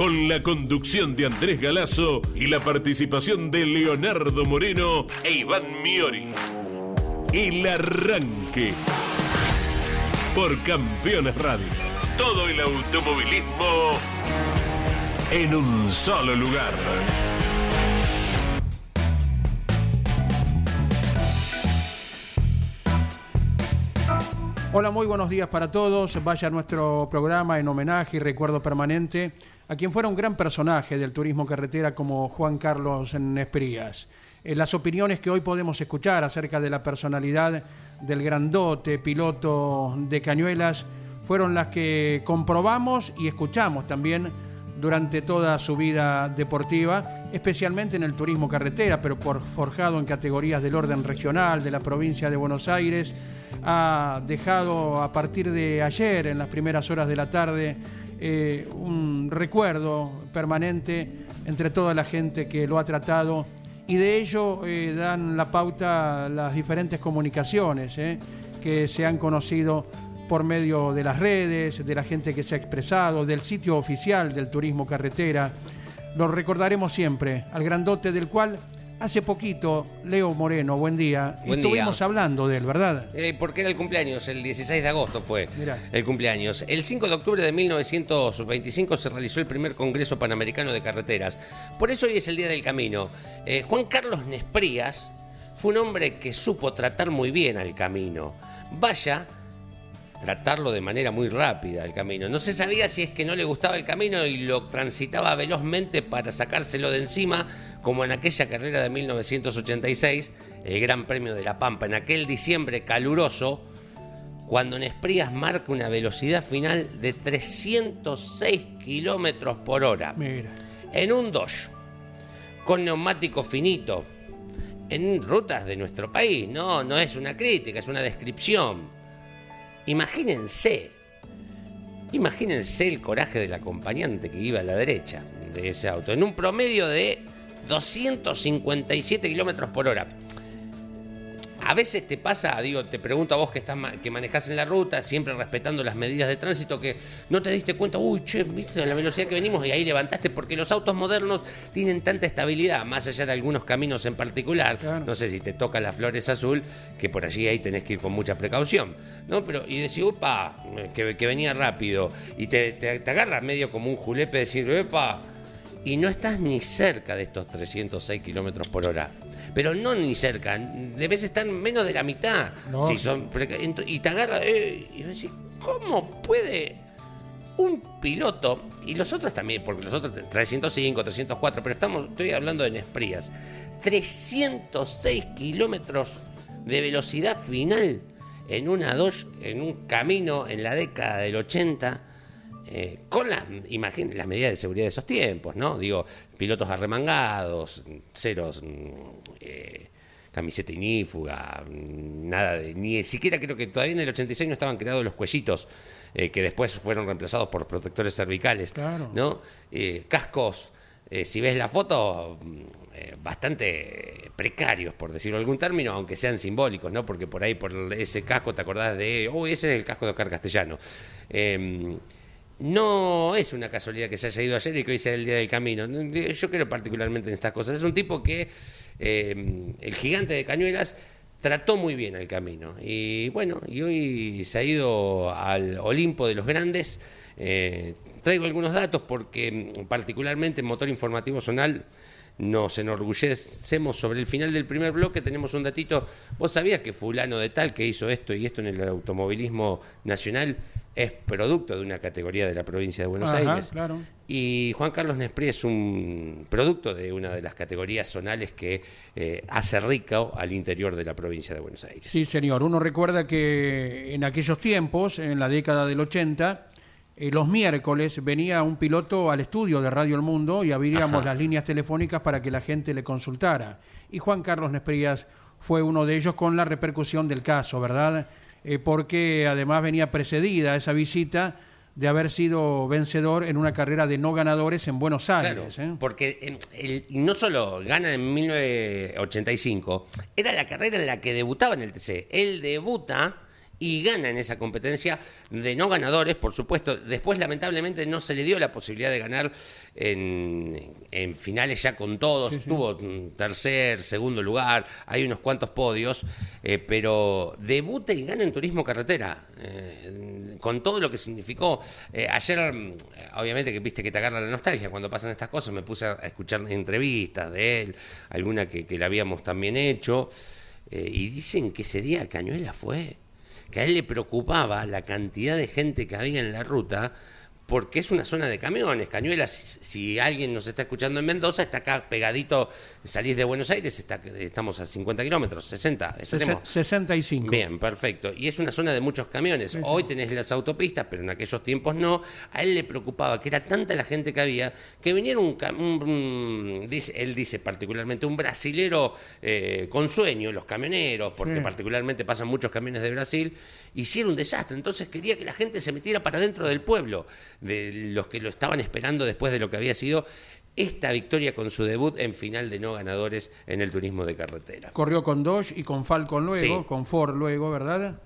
Con la conducción de Andrés Galazo y la participación de Leonardo Moreno e Iván Miori. El Arranque. Por Campeones Radio. Todo el automovilismo en un solo lugar. Hola, muy buenos días para todos. Vaya nuestro programa en homenaje y recuerdo permanente a quien fuera un gran personaje del turismo carretera como Juan Carlos Nesprías. Eh, las opiniones que hoy podemos escuchar acerca de la personalidad del grandote piloto de Cañuelas fueron las que comprobamos y escuchamos también durante toda su vida deportiva, especialmente en el turismo carretera, pero por forjado en categorías del orden regional de la provincia de Buenos Aires, ha dejado a partir de ayer, en las primeras horas de la tarde, eh, un recuerdo permanente entre toda la gente que lo ha tratado y de ello eh, dan la pauta las diferentes comunicaciones eh, que se han conocido por medio de las redes, de la gente que se ha expresado, del sitio oficial del turismo carretera. Lo recordaremos siempre, al grandote del cual hace poquito, Leo Moreno, buen día, estuvimos hablando de él, ¿verdad? Eh, porque era el cumpleaños, el 16 de agosto fue el cumpleaños. El 5 de octubre de 1925 se realizó el primer Congreso Panamericano de Carreteras. Por eso hoy es el Día del Camino. Eh, Juan Carlos Nesprías fue un hombre que supo tratar muy bien al camino. Vaya tratarlo de manera muy rápida el camino. No se sabía si es que no le gustaba el camino y lo transitaba velozmente para sacárselo de encima, como en aquella carrera de 1986, el Gran Premio de La Pampa, en aquel diciembre caluroso, cuando Nesprías marca una velocidad final de 306 kilómetros por hora. Mira. En un Dodge, con neumático finito, en rutas de nuestro país. No, no es una crítica, es una descripción Imagínense, imagínense el coraje del acompañante que iba a la derecha de ese auto, en un promedio de 257 kilómetros por hora. A veces te pasa, digo, te pregunto a vos que, estás, que manejás en la ruta, siempre respetando las medidas de tránsito, que no te diste cuenta, uy, che, viste la velocidad que venimos y ahí levantaste, porque los autos modernos tienen tanta estabilidad, más allá de algunos caminos en particular. No sé si te toca la Flores Azul, que por allí ahí tenés que ir con mucha precaución, ¿no? Pero, y decís, upa, que, venía rápido, y te, te, agarras medio como un julepe, decir, upa, y no estás ni cerca de estos 306 kilómetros por hora pero no ni cerca, debes estar menos de la mitad. Si son, y te agarra, eh, y decís, ¿cómo puede un piloto, y los otros también, porque los otros 305, 304, pero estamos, estoy hablando de Nesprías, 306 kilómetros de velocidad final en una Dodge, en un camino en la década del 80, eh, con las, las medidas de seguridad de esos tiempos, ¿no? Digo, pilotos arremangados, ceros, mm, eh, camiseta inífuga, mm, nada de, ni siquiera creo que todavía en el 86 no estaban creados los cuellitos, eh, que después fueron reemplazados por protectores cervicales, ¿no? cascos, si ves la foto, mm, bastante precarios, por decirlo algún término, aunque sean simbólicos, ¿no? Porque por ahí, por ese casco, te acordás de, oh, ese es el casco de Oscar Castellano. No es una casualidad que se haya ido ayer y que hoy sea el día del camino. Yo creo particularmente en estas cosas. Es un tipo que eh, el gigante de Cañuelas trató muy bien al camino. Y bueno, y hoy se ha ido al Olimpo de los grandes. Eh, traigo algunos datos porque particularmente en Motor Informativo Zonal nos enorgullecemos sobre el final del primer bloque, tenemos un datito, vos sabías que fulano de tal que hizo esto y esto en el automovilismo nacional es producto de una categoría de la provincia de Buenos Aires. Y Juan Carlos Nespri es un producto de una de las categorías zonales que eh, hace rico al interior de la provincia de Buenos Aires. Sí, señor. Uno recuerda que en aquellos tiempos, en la década del 80, eh, los miércoles venía un piloto al estudio de Radio El Mundo y abríamos Ajá. las líneas telefónicas para que la gente le consultara. Y Juan Carlos Nesprías fue uno de ellos con la repercusión del caso, ¿verdad? Eh, porque además venía precedida esa visita de haber sido vencedor en una carrera de no ganadores en Buenos Claro, Aires. ¿eh? porque el- no solo gana en 1985, era la carrera en la que debutaba en el TC. Él debuta y gana en esa competencia de no ganadores, por supuesto. Después, lamentablemente, no se le dio la posibilidad de ganar en, en finales ya con todos. Tuvo tercer, segundo lugar, hay unos cuantos podios, eh, pero debuta y gana en turismo carretera, eh, con todo lo que significó. Eh, ayer, obviamente que viste que te agarra la nostalgia cuando pasan estas cosas, me puse a escuchar entrevistas de él, alguna que, que le habíamos también hecho, y dicen que ese día Cañuela fue que a él le preocupaba la cantidad de gente que había en la ruta, porque es una zona de camiones. Cañuelas, si, alguien nos está escuchando en Mendoza, está acá pegadito, salís de Buenos Aires, está, estamos a 50 kilómetros, 60. Sese- estaremos. 65. Bien, perfecto. Y es una zona de muchos camiones. Hoy tenés las autopistas, pero en aquellos tiempos no. A él le preocupaba que era tanta la gente que había que viniera un, cam- un- un- dice, él dice particularmente un brasilero eh, con sueño, los camioneros, porque Sí. particularmente pasan muchos camiones de Brasil, hicieron un desastre. Entonces quería que la gente se metiera para dentro del pueblo, de los que lo estaban esperando después de lo que había sido esta victoria con su debut en final de no ganadores en el turismo de carretera. Corrió con Dodge y con Falcon luego, Sí. con Ford luego, ¿verdad?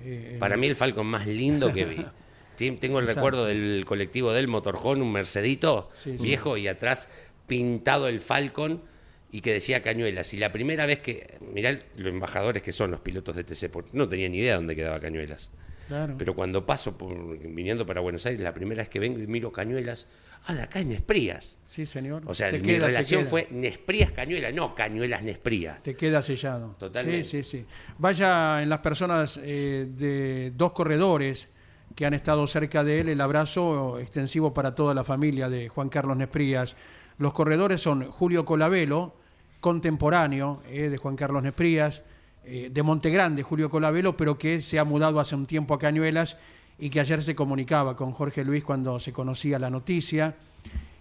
Eh, Para mí el Falcon más lindo que vi. Tengo el Exacto. recuerdo del colectivo del motorhome, un Mercedito Sí, sí. viejo y atrás pintado el Falcon y que decía Cañuelas. Y la primera vez que, mirá los embajadores que son los pilotos de TC, porque no tenía ni idea dónde quedaba Cañuelas. Claro. Pero cuando paso por, viniendo para Buenos Aires, la primera vez que vengo y miro Cañuelas, ah, de acá en Nesprías. sí, señor. O sea, Te mi queda, relación fue Nesprías Cañuelas, no Cañuelas Nesprías. Te queda sellado. Totalmente. Sí, sí, sí. Vaya en las personas eh, de dos corredores que han estado cerca de él, el abrazo extensivo para toda la familia de Juan Carlos Nesprías. Los corredores son Julio Colabelo, contemporáneo eh, de Juan Carlos Nesprías, eh, de Montegrande, Julio Colabelo, pero que se ha mudado hace un tiempo a Cañuelas y que ayer se comunicaba con Jorge Luis cuando se conocía la noticia.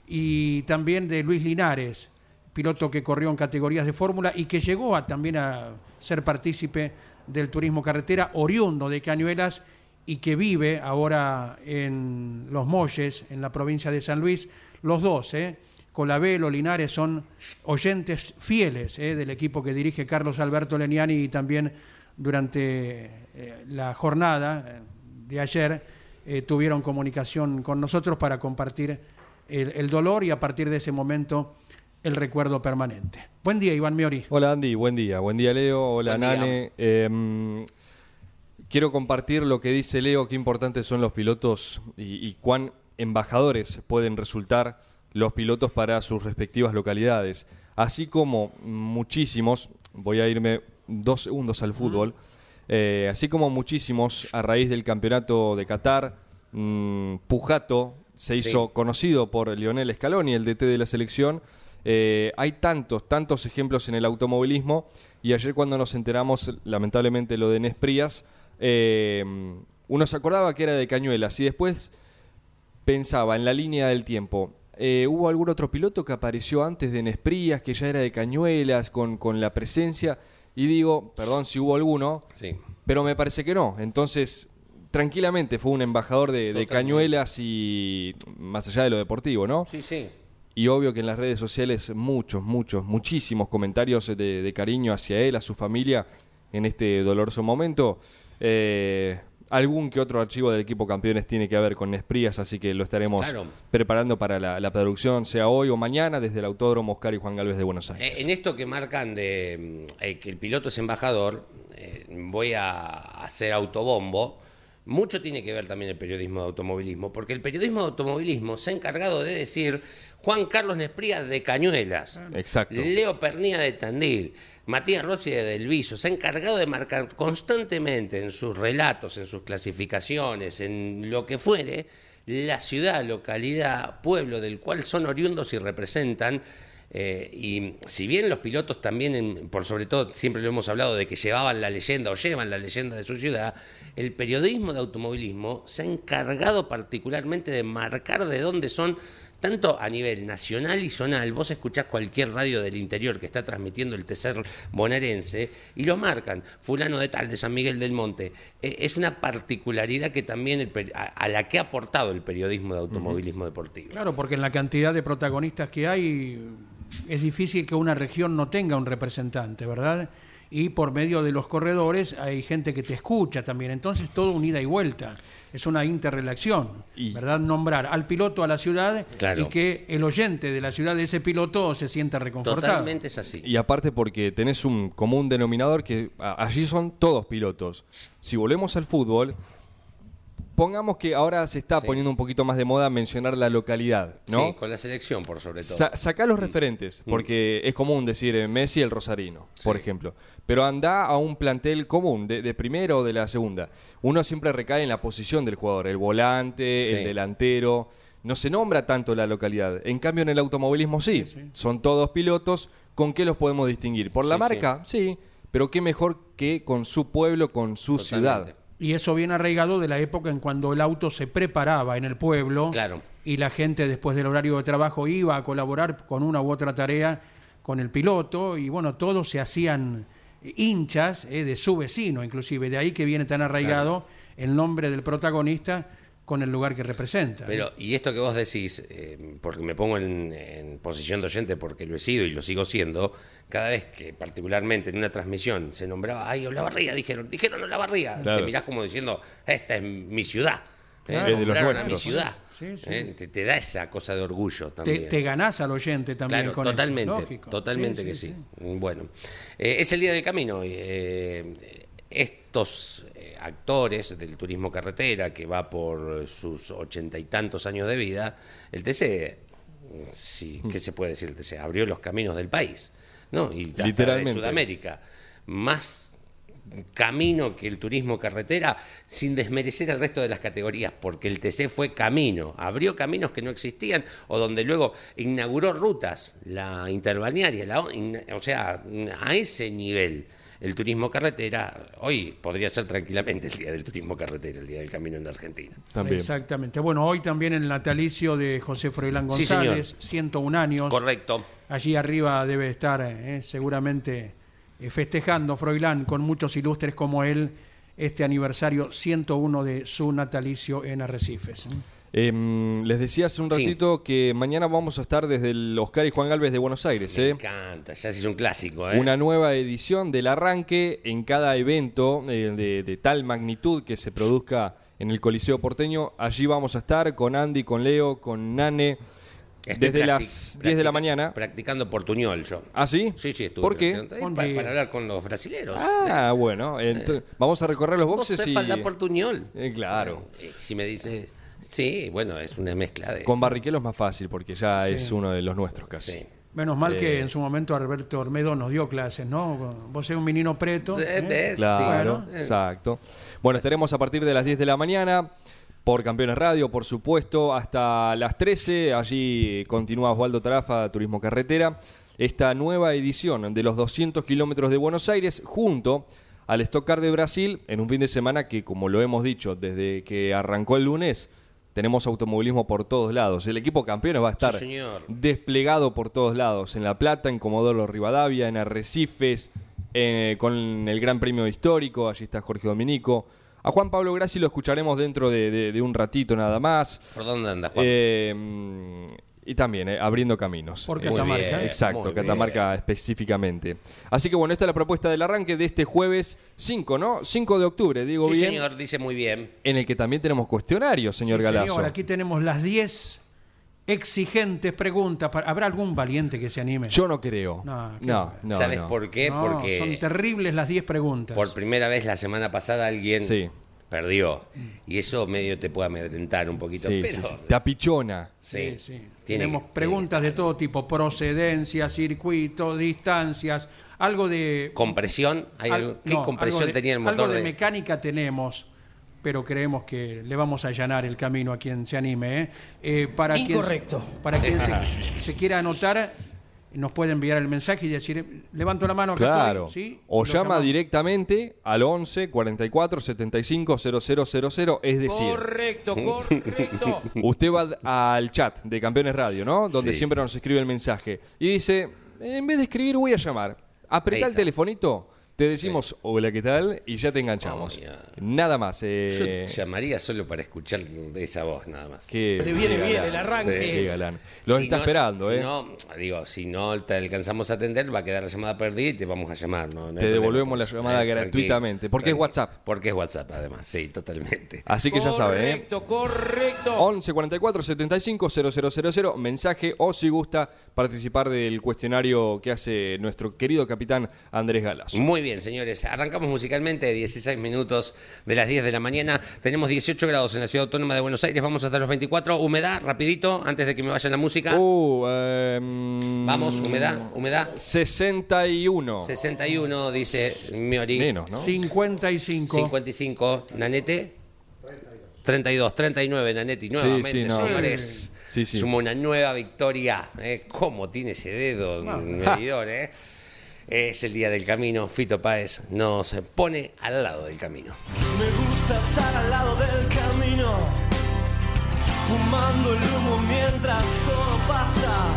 Y también de Luis Linares, piloto que corrió en categorías de fórmula y que llegó a, también a ser partícipe del turismo carretera, oriundo de Cañuelas y que vive ahora en Los Molles, en la provincia de San Luis. Los dos, ¿eh? Colabelo, Linares son oyentes fieles ¿eh? del equipo que dirige Carlos Alberto Leniani y también durante eh, la jornada eh, de ayer eh, tuvieron comunicación con nosotros para compartir el, el dolor y a partir de ese momento el recuerdo permanente. Buen día, Iván Miori. Hola Andy, buen día. Buen día Leo, hola Buen. Nane. Eh, quiero compartir lo que dice Leo, qué importantes son los pilotos y, y cuán embajadores pueden resultar los pilotos para sus respectivas localidades. Así como muchísimos, voy a irme dos segundos al fútbol, eh, así como muchísimos a raíz del campeonato de Qatar, mm, Pujato se hizo Sí. conocido por Lionel Scaloni, el DT de la selección. Eh, hay tantos, tantos ejemplos en el automovilismo y ayer cuando nos enteramos, lamentablemente, lo de Nesprías, eh, uno se acordaba que era de Cañuelas y después pensaba en la línea del tiempo. Eh, ¿Hubo algún otro piloto que apareció antes de Nesprías, que ya era de Cañuelas, con, con la presencia? Y digo, perdón si hubo alguno, Sí. pero me parece que no. Entonces, tranquilamente fue un embajador de, de. Cañuelas y más allá de lo deportivo, ¿no? Sí, sí. Y obvio que en las redes sociales muchos, muchos, muchísimos comentarios de, de cariño hacia él, a su familia, en este doloroso momento. Eh, algún que otro archivo del equipo campeones tiene que ver con Nesprías, así que lo estaremos Claro. preparando para la, la producción, sea hoy o mañana, desde el Autódromo Oscar y Juan Galvez de Buenos Aires. Eh, En esto que marcan de eh, que el piloto es embajador, eh, voy a hacer autobombo. Mucho tiene que ver también el periodismo de automovilismo, porque el periodismo de automovilismo se ha encargado de decir Juan Carlos Nesprías de Cañuelas, Exacto. Leo Pernía de Tandil, Matías Rossi de Del Viso, se ha encargado de marcar constantemente en sus relatos, en sus clasificaciones, en lo que fuere, la ciudad, localidad, pueblo del cual son oriundos y representan Eh, y si bien los pilotos también, en- por sobre todo, siempre lo hemos hablado de que llevaban la leyenda o llevan la leyenda de su ciudad, el periodismo de automovilismo se ha encargado particularmente de marcar de dónde son, tanto a nivel nacional y zonal. Vos escuchás cualquier radio del interior que está transmitiendo el tercer bonaerense y lo marcan, fulano de tal, de San Miguel del Monte. Eh, es una particularidad que también el a, a la que ha aportado el periodismo de automovilismo deportivo. Claro, porque en la cantidad de protagonistas que hay es difícil que una región no tenga un representante, ¿verdad? Y por medio de los corredores hay gente que te escucha también, entonces todo unida y vuelta. Es una interrelación, Y- ¿verdad? Nombrar al piloto a la ciudad Claro. y que el oyente de la ciudad de ese piloto se sienta reconfortado. Totalmente es así. Y aparte porque tenés un común denominador que allí son todos pilotos. Si volvemos al fútbol, pongamos que ahora se está Sí. poniendo un poquito más de moda mencionar la localidad, ¿no? Sí, con la selección por sobre todo. Sa- sacá los referentes, porque es común decir eh, Messi el Rosarino, por ejemplo. Pero anda a un plantel común, de, de primera o de la segunda. Uno siempre recae en la posición del jugador, el volante, Sí. el delantero. No se nombra tanto la localidad. En cambio, en el automovilismo sí. Son todos pilotos. ¿Con qué los podemos distinguir? ¿Por la Sí, marca? Sí. Pero qué mejor que con su pueblo, con su Totalmente. ciudad. Y eso viene arraigado de la época en cuando el auto se preparaba en el pueblo Claro. y la gente después del horario de trabajo iba a colaborar con una u otra tarea con el piloto y bueno, todos se hacían hinchas eh, de su vecino inclusive, de ahí que viene tan arraigado el nombre del protagonista con el lugar que representa. Pero, y esto que vos decís, eh, porque me pongo en, en posición de oyente porque lo he sido y lo sigo siendo, cada vez que particularmente en una transmisión se nombraba, ay, Olavarría, dijeron, dijeron Olavarría, Claro. te mirás como diciendo, esta es mi ciudad, ¿eh? Claro. Es de los a mi ciudad, Sí, sí. ¿eh? te, te da esa cosa de orgullo te, también. te ganás al oyente también Claro, con eso, totalmente, lógico. totalmente Sí, que sí, sí. sí. Bueno, eh, es el día del camino. eh, estos eh, actores del turismo carretera que va por sus ochenta y tantos años de vida, el TC, sí, ¿qué se puede decir? El TC abrió los caminos del país, ¿no? Y hasta de Literalmente. Sudamérica, más camino que el turismo carretera, sin desmerecer al resto de las categorías, porque el TC fue camino, abrió caminos que no existían, o donde luego inauguró rutas, la interbalnearia, la, o sea, a ese nivel. El turismo carretera, hoy podría ser tranquilamente el día del turismo carretera, el día del camino en la Argentina. También. Exactamente. Bueno, hoy también el natalicio de José Froilán Sí. González, 101 años. Correcto. Allí arriba debe estar eh, seguramente eh, festejando Froilán con muchos ilustres como él este aniversario 101 de su natalicio en Arrecifes. ¿Eh? Les decía hace un Sí. ratito que mañana vamos a estar desde el Oscar y Juan Galvez de Buenos Aires. Me ¿eh? encanta, ya se hizo un clásico, ¿eh? Una nueva edición del arranque en cada evento eh, de, de tal magnitud que se produzca en el Coliseo porteño. Allí vamos a estar con Andy, con Leo, con Nane, Estoy desde las 10 de la mañana. Practicando portuñol yo. ¿Ah, sí? Sí, sí, estuve. ¿Por qué? Eh, para hablar con los brasileros. Ah, bueno. ento- vamos a recorrer los ¿Vos boxes sabés y... hablar portuñol? Eh, claro. Eh, si me dice... Sí, bueno, es una mezcla de... Con Barrichello es más fácil porque ya Sí. es uno de los nuestros casi. Sí. Menos mal que Eh. en su momento Alberto Ormedo nos dio clases, ¿no? Vos sos un menino preto. Sí, ¿eh? ¿ves? Claro, Sí, eh. exacto. Bueno, estaremos a partir de las 10 de la mañana por Campeones Radio, por supuesto, hasta las 13. Allí continúa Osvaldo Tarafa, Turismo Carretera. Esta nueva edición de los 200 kilómetros de Buenos Aires junto al Stock Car de Brasil en un fin de semana que, como lo hemos dicho, desde que arrancó el lunes, tenemos automovilismo por todos lados. El equipo campeones va a estar Sí, desplegado por todos lados. En La Plata, en Comodoro Rivadavia, en Arrecifes, eh, con el Gran Premio Histórico. Allí está Jorge Dominico. A Juan Pablo Grassi lo escucharemos dentro de, de- de un ratito nada más. ¿Por dónde anda, Juan? Eh, mm, y también eh, abriendo caminos. Por Muy Catamarca. bien. Exacto, Catamarca específicamente. Así que bueno, esta es la propuesta del arranque de este jueves 5, ¿no? 5 de octubre, digo sí, bien. señor, dice muy bien. En el que también tenemos cuestionarios, señor Sí, Galazo. señor, aquí tenemos las 10 exigentes preguntas. para- ¿Habrá algún valiente que se anime? Yo no creo. No, no, no, ¿Sabes no. por qué? No, Porque son terribles las 10 preguntas. por primera vez la semana pasada alguien Sí. Perdió. Y eso medio te puede amedrentar un poquito. Sí, pero, sí, sí. Te apichona. Sí, sí. Tiene Tenemos que- preguntas de todo tipo, procedencia, circuito, distancias, algo de... ¿Compresión? ¿Hay al- algo- ¿Qué no, compresión algo de- tenía el motor? Algo de, de- mecánica tenemos, pero creemos que le vamos a allanar el camino a quien se anime. ¿eh? Eh, para Incorrecto. Quien, para quien se, se quiera anotar, nos puede enviar el mensaje y decir, levanto la mano acá Claro. estoy", ¿sí? O Lo llama llamamos. directamente al 11 44 75 0000, es decir, Correcto, correcto. usted va al chat de Campeones Radio, ¿no? Donde Sí. siempre nos escribe el mensaje y dice, en vez de escribir voy a llamar. Apretá Ahí el telefonito, te decimos hola, ¿qué tal? Y ya te enganchamos. Oh. Nada más. eh, Yo llamaría solo para escuchar esa voz, nada más. qué- Le viene qué bien el arranque. Qué galán. Lo Si está no, esperando, si ¿eh? no, digo, si no te alcanzamos a atender, va a quedar la llamada perdida y te vamos a llamar. No, Te devolvemos la llamada tranqui, gratuitamente, porque es. WhatsApp. Porque es WhatsApp, además, sí, totalmente. Así que ya sabe, ¿eh? Correcto, correcto. 11 44 75 0000, mensaje o si gusta participar del cuestionario que hace nuestro querido capitán Andrés Galas. Muy bien, señores. Arrancamos musicalmente, 16 minutos de las 10 de la mañana. Tenemos 18 grados en la ciudad autónoma de Buenos Aires. Vamos hasta los 24. Humedad, rapidito, antes de que me vaya la música. Uh, em, Vamos, humedad, humedad. 61. 61, dice Miori. Menos, ¿no? 55. 55, Nanete. 32, 39, Nanetti, nuevamente, sí, no. señores. Sí, sí. Suma una nueva victoria. ¿eh? ¿Cómo tiene ese dedo medidor? Eh? Es el día del camino. Fito Páez nos pone al lado del camino. Me gusta estar al lado del camino, fumando el humo mientras todo pasa.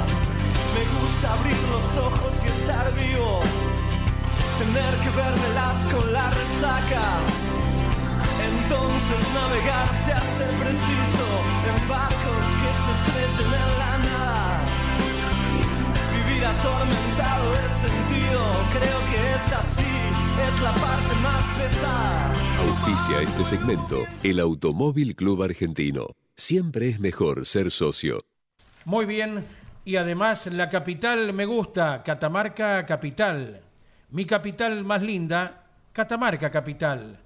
Me gusta abrir los ojos y estar vivo, tener que vermelas con la resaca. Entonces navegar se hace preciso en barcos que se estrechen en la nada. Vivir atormentado es sentido, creo que esta sí es la parte más pesada. Auspicia este segmento el Automóvil Club Argentino. Siempre es mejor ser socio. Muy bien. Y además la capital me gusta, Catamarca Capital. Mi capital más linda, Catamarca Capital.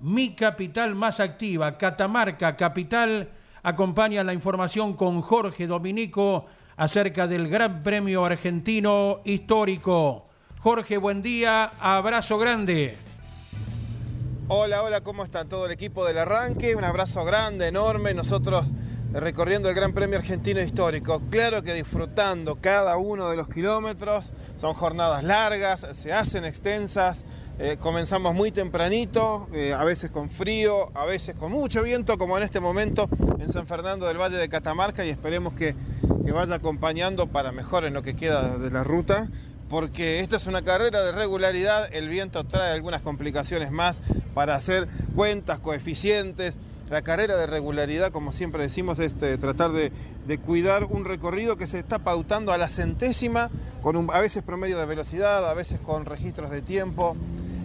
Mi capital más activa, Catamarca Capital, acompaña la información con Jorge Dominico acerca del Gran Premio Argentino Histórico. Jorge, buen día, abrazo grande. Hola, hola, ¿cómo está todo el equipo del arranque? Un abrazo grande, enorme. Nosotros recorriendo el Gran Premio Argentino Histórico. Claro que disfrutando cada uno de los kilómetros. Son jornadas largas, se hacen extensas. Eh, comenzamos muy tempranito, eh, a veces con frío, a veces con mucho viento, como en este momento en San Fernando del Valle de Catamarca, y esperemos que, que vaya acompañando para mejor en lo que queda de la ruta porque esta es una carrera de regularidad, el viento trae algunas complicaciones más para hacer cuentas, coeficientes. La carrera de regularidad, como siempre decimos, es eh, tratar de, de cuidar un recorrido que se está pautando a la centésima, con a veces promedio de velocidad, a veces con registros de tiempo,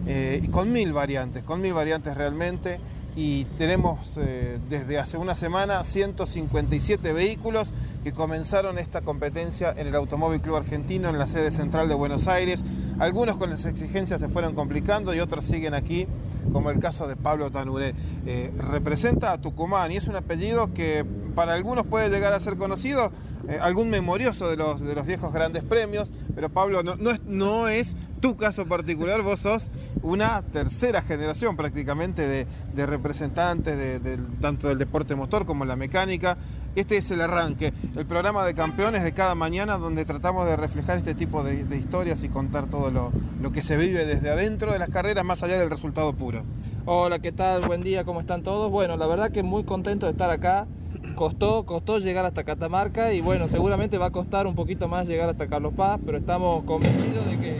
eh, y con mil variantes, con mil variantes realmente. Y tenemos eh, desde hace una semana 157 vehículos que comenzaron esta competencia en el Automóvil Club Argentino, en la sede central de Buenos Aires. Algunos con las exigencias se fueron complicando y otros siguen aquí, como el caso de Pablo Tanuré. Eh, representa a Tucumán y es un apellido que para algunos puede llegar a ser conocido, eh, algún memorioso de los, de los viejos grandes premios, pero Pablo no, es, no es tu caso particular, vos sos una tercera generación prácticamente de, de representantes de, tanto del deporte motor como la mecánica. Este es el arranque, el programa de campeones de cada mañana donde tratamos de reflejar este tipo de, de historias y contar todo lo, lo que se vive desde adentro de las carreras más allá del resultado puro. Hola, ¿qué tal? Buen día, ¿cómo están todos? Bueno, la verdad que muy contento de estar acá. Costó, costó llegar hasta Catamarca y bueno, seguramente va a costar un poquito más llegar hasta Carlos Paz, pero estamos convencidos de que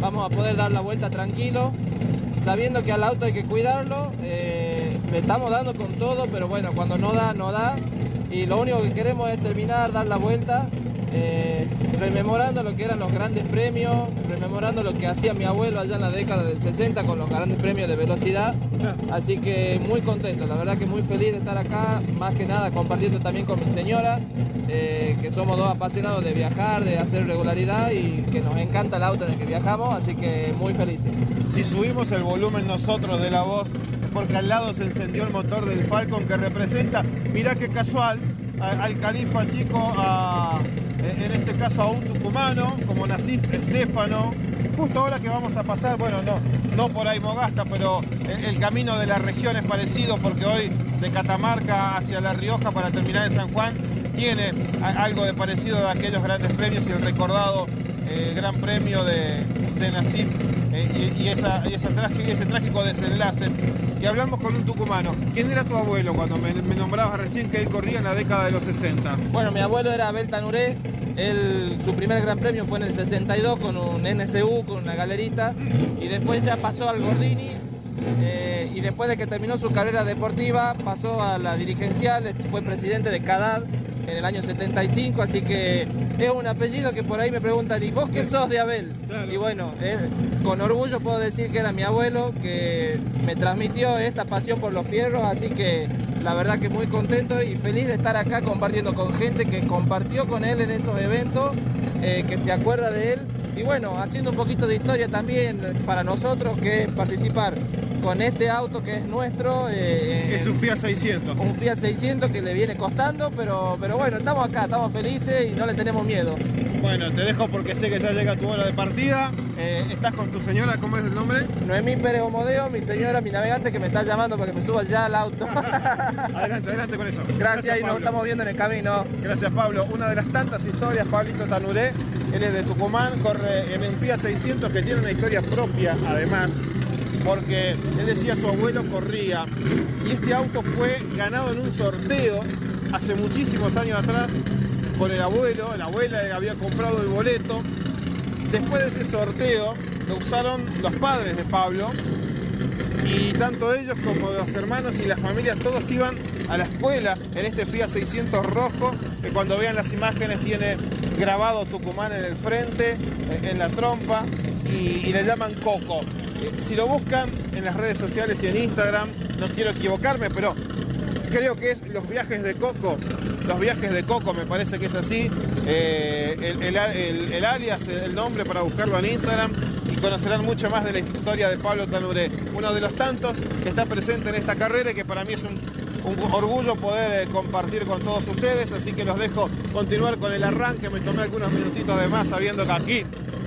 vamos a poder dar la vuelta tranquilo, sabiendo que al auto hay que cuidarlo. eh, estamos dando con todo, pero bueno, cuando no da, no da. Y lo único que queremos es terminar, dar la vuelta, eh, rememorando lo que eran los grandes premios, rememorando lo que hacía mi abuelo allá en la década del 60 con los grandes premios de velocidad. Así que muy contento, la verdad que muy feliz de estar acá, más que nada compartiendo también con mi señora, eh, que somos dos apasionados de viajar, de hacer regularidad y que nos encanta el auto en el que viajamos, así que muy felices. Si subimos el volumen nosotros de la voz, porque al lado se encendió el motor del Falcon que representa, mirá qué casual, al califa chico, a- en este caso a un tucumano, como Nasif Estefano. Justo ahora que vamos a pasar, bueno, no, no por ahí Mogasta, pero el, camino de la región es parecido porque hoy de Catamarca hacia La Rioja para terminar en San Juan tiene algo de parecido de aquellos grandes premios y el recordado eh, Gran Premio de, de Nasif eh, y, esa, y ese trágico desenlace. Y hablamos con un tucumano. ¿Quién era tu abuelo cuando me, me nombrabas recién que él corría en la década de los 60? Bueno, mi abuelo era Abel Tanuré. Él, su primer gran premio fue en el 62 con un NSU, con una galerita. Y después ya pasó al Gordini. eh, y después de que terminó su carrera deportiva, pasó a la dirigencial. Fue presidente de CADAD en el año 75. Así que es un apellido que por ahí me preguntan, ¿y vos qué sos de Abel? Y bueno, él- con orgullo puedo decir que era mi abuelo, que me transmitió esta pasión por los fierros. Así que la verdad que muy contento y feliz de estar acá compartiendo con gente que compartió con él en esos eventos, eh, que se acuerda de él. Y bueno, haciendo un poquito de historia también para nosotros, que es participar con este auto que es nuestro. eh, Es un Fiat 600. un Fiat 600 que le viene costando, pero, pero bueno, estamos acá, estamos felices y no le tenemos miedo. Bueno, te dejo porque sé que ya llega tu hora de partida. Eh, ¿Estás con tu señora? ¿Cómo es el nombre? Noemí Pérez Homodeo, mi señora, mi navegante que me está llamando para que me suba ya al auto. Adelante, adelante con eso. Gracias y nos estamos viendo en el camino. Gracias Pablo. Una de las tantas historias, Pablito Tanuré, él es de Tucumán, corre en el Fiat 600 que tiene una historia propia además, porque él decía su abuelo corría y este auto fue ganado en un sorteo hace muchísimos años atrás por el abuelo, la abuela había comprado el boleto. Después de ese sorteo lo usaron los padres de Pablo y tanto ellos como los hermanos y las familias todos iban a la escuela en este Fiat 600 rojo que cuando vean las imágenes tiene grabado Tucumán en el frente, eh, en la trompa y le llaman Coco. Si lo buscan en las redes sociales y en Instagram, no quiero equivocarme, pero creo que es los viajes de Coco. Los viajes de Coco, me parece que es así. eh, el, alias, el nombre para buscarlo en Instagram y conocerán mucho más de la historia de Pablo Tanuré. Uno de los tantos que está presente en esta carrera y que para mí es un, un orgullo poder eh, compartir con todos ustedes. Así que los dejo continuar con el arranque. Me tomé algunos minutitos de más sabiendo que aquí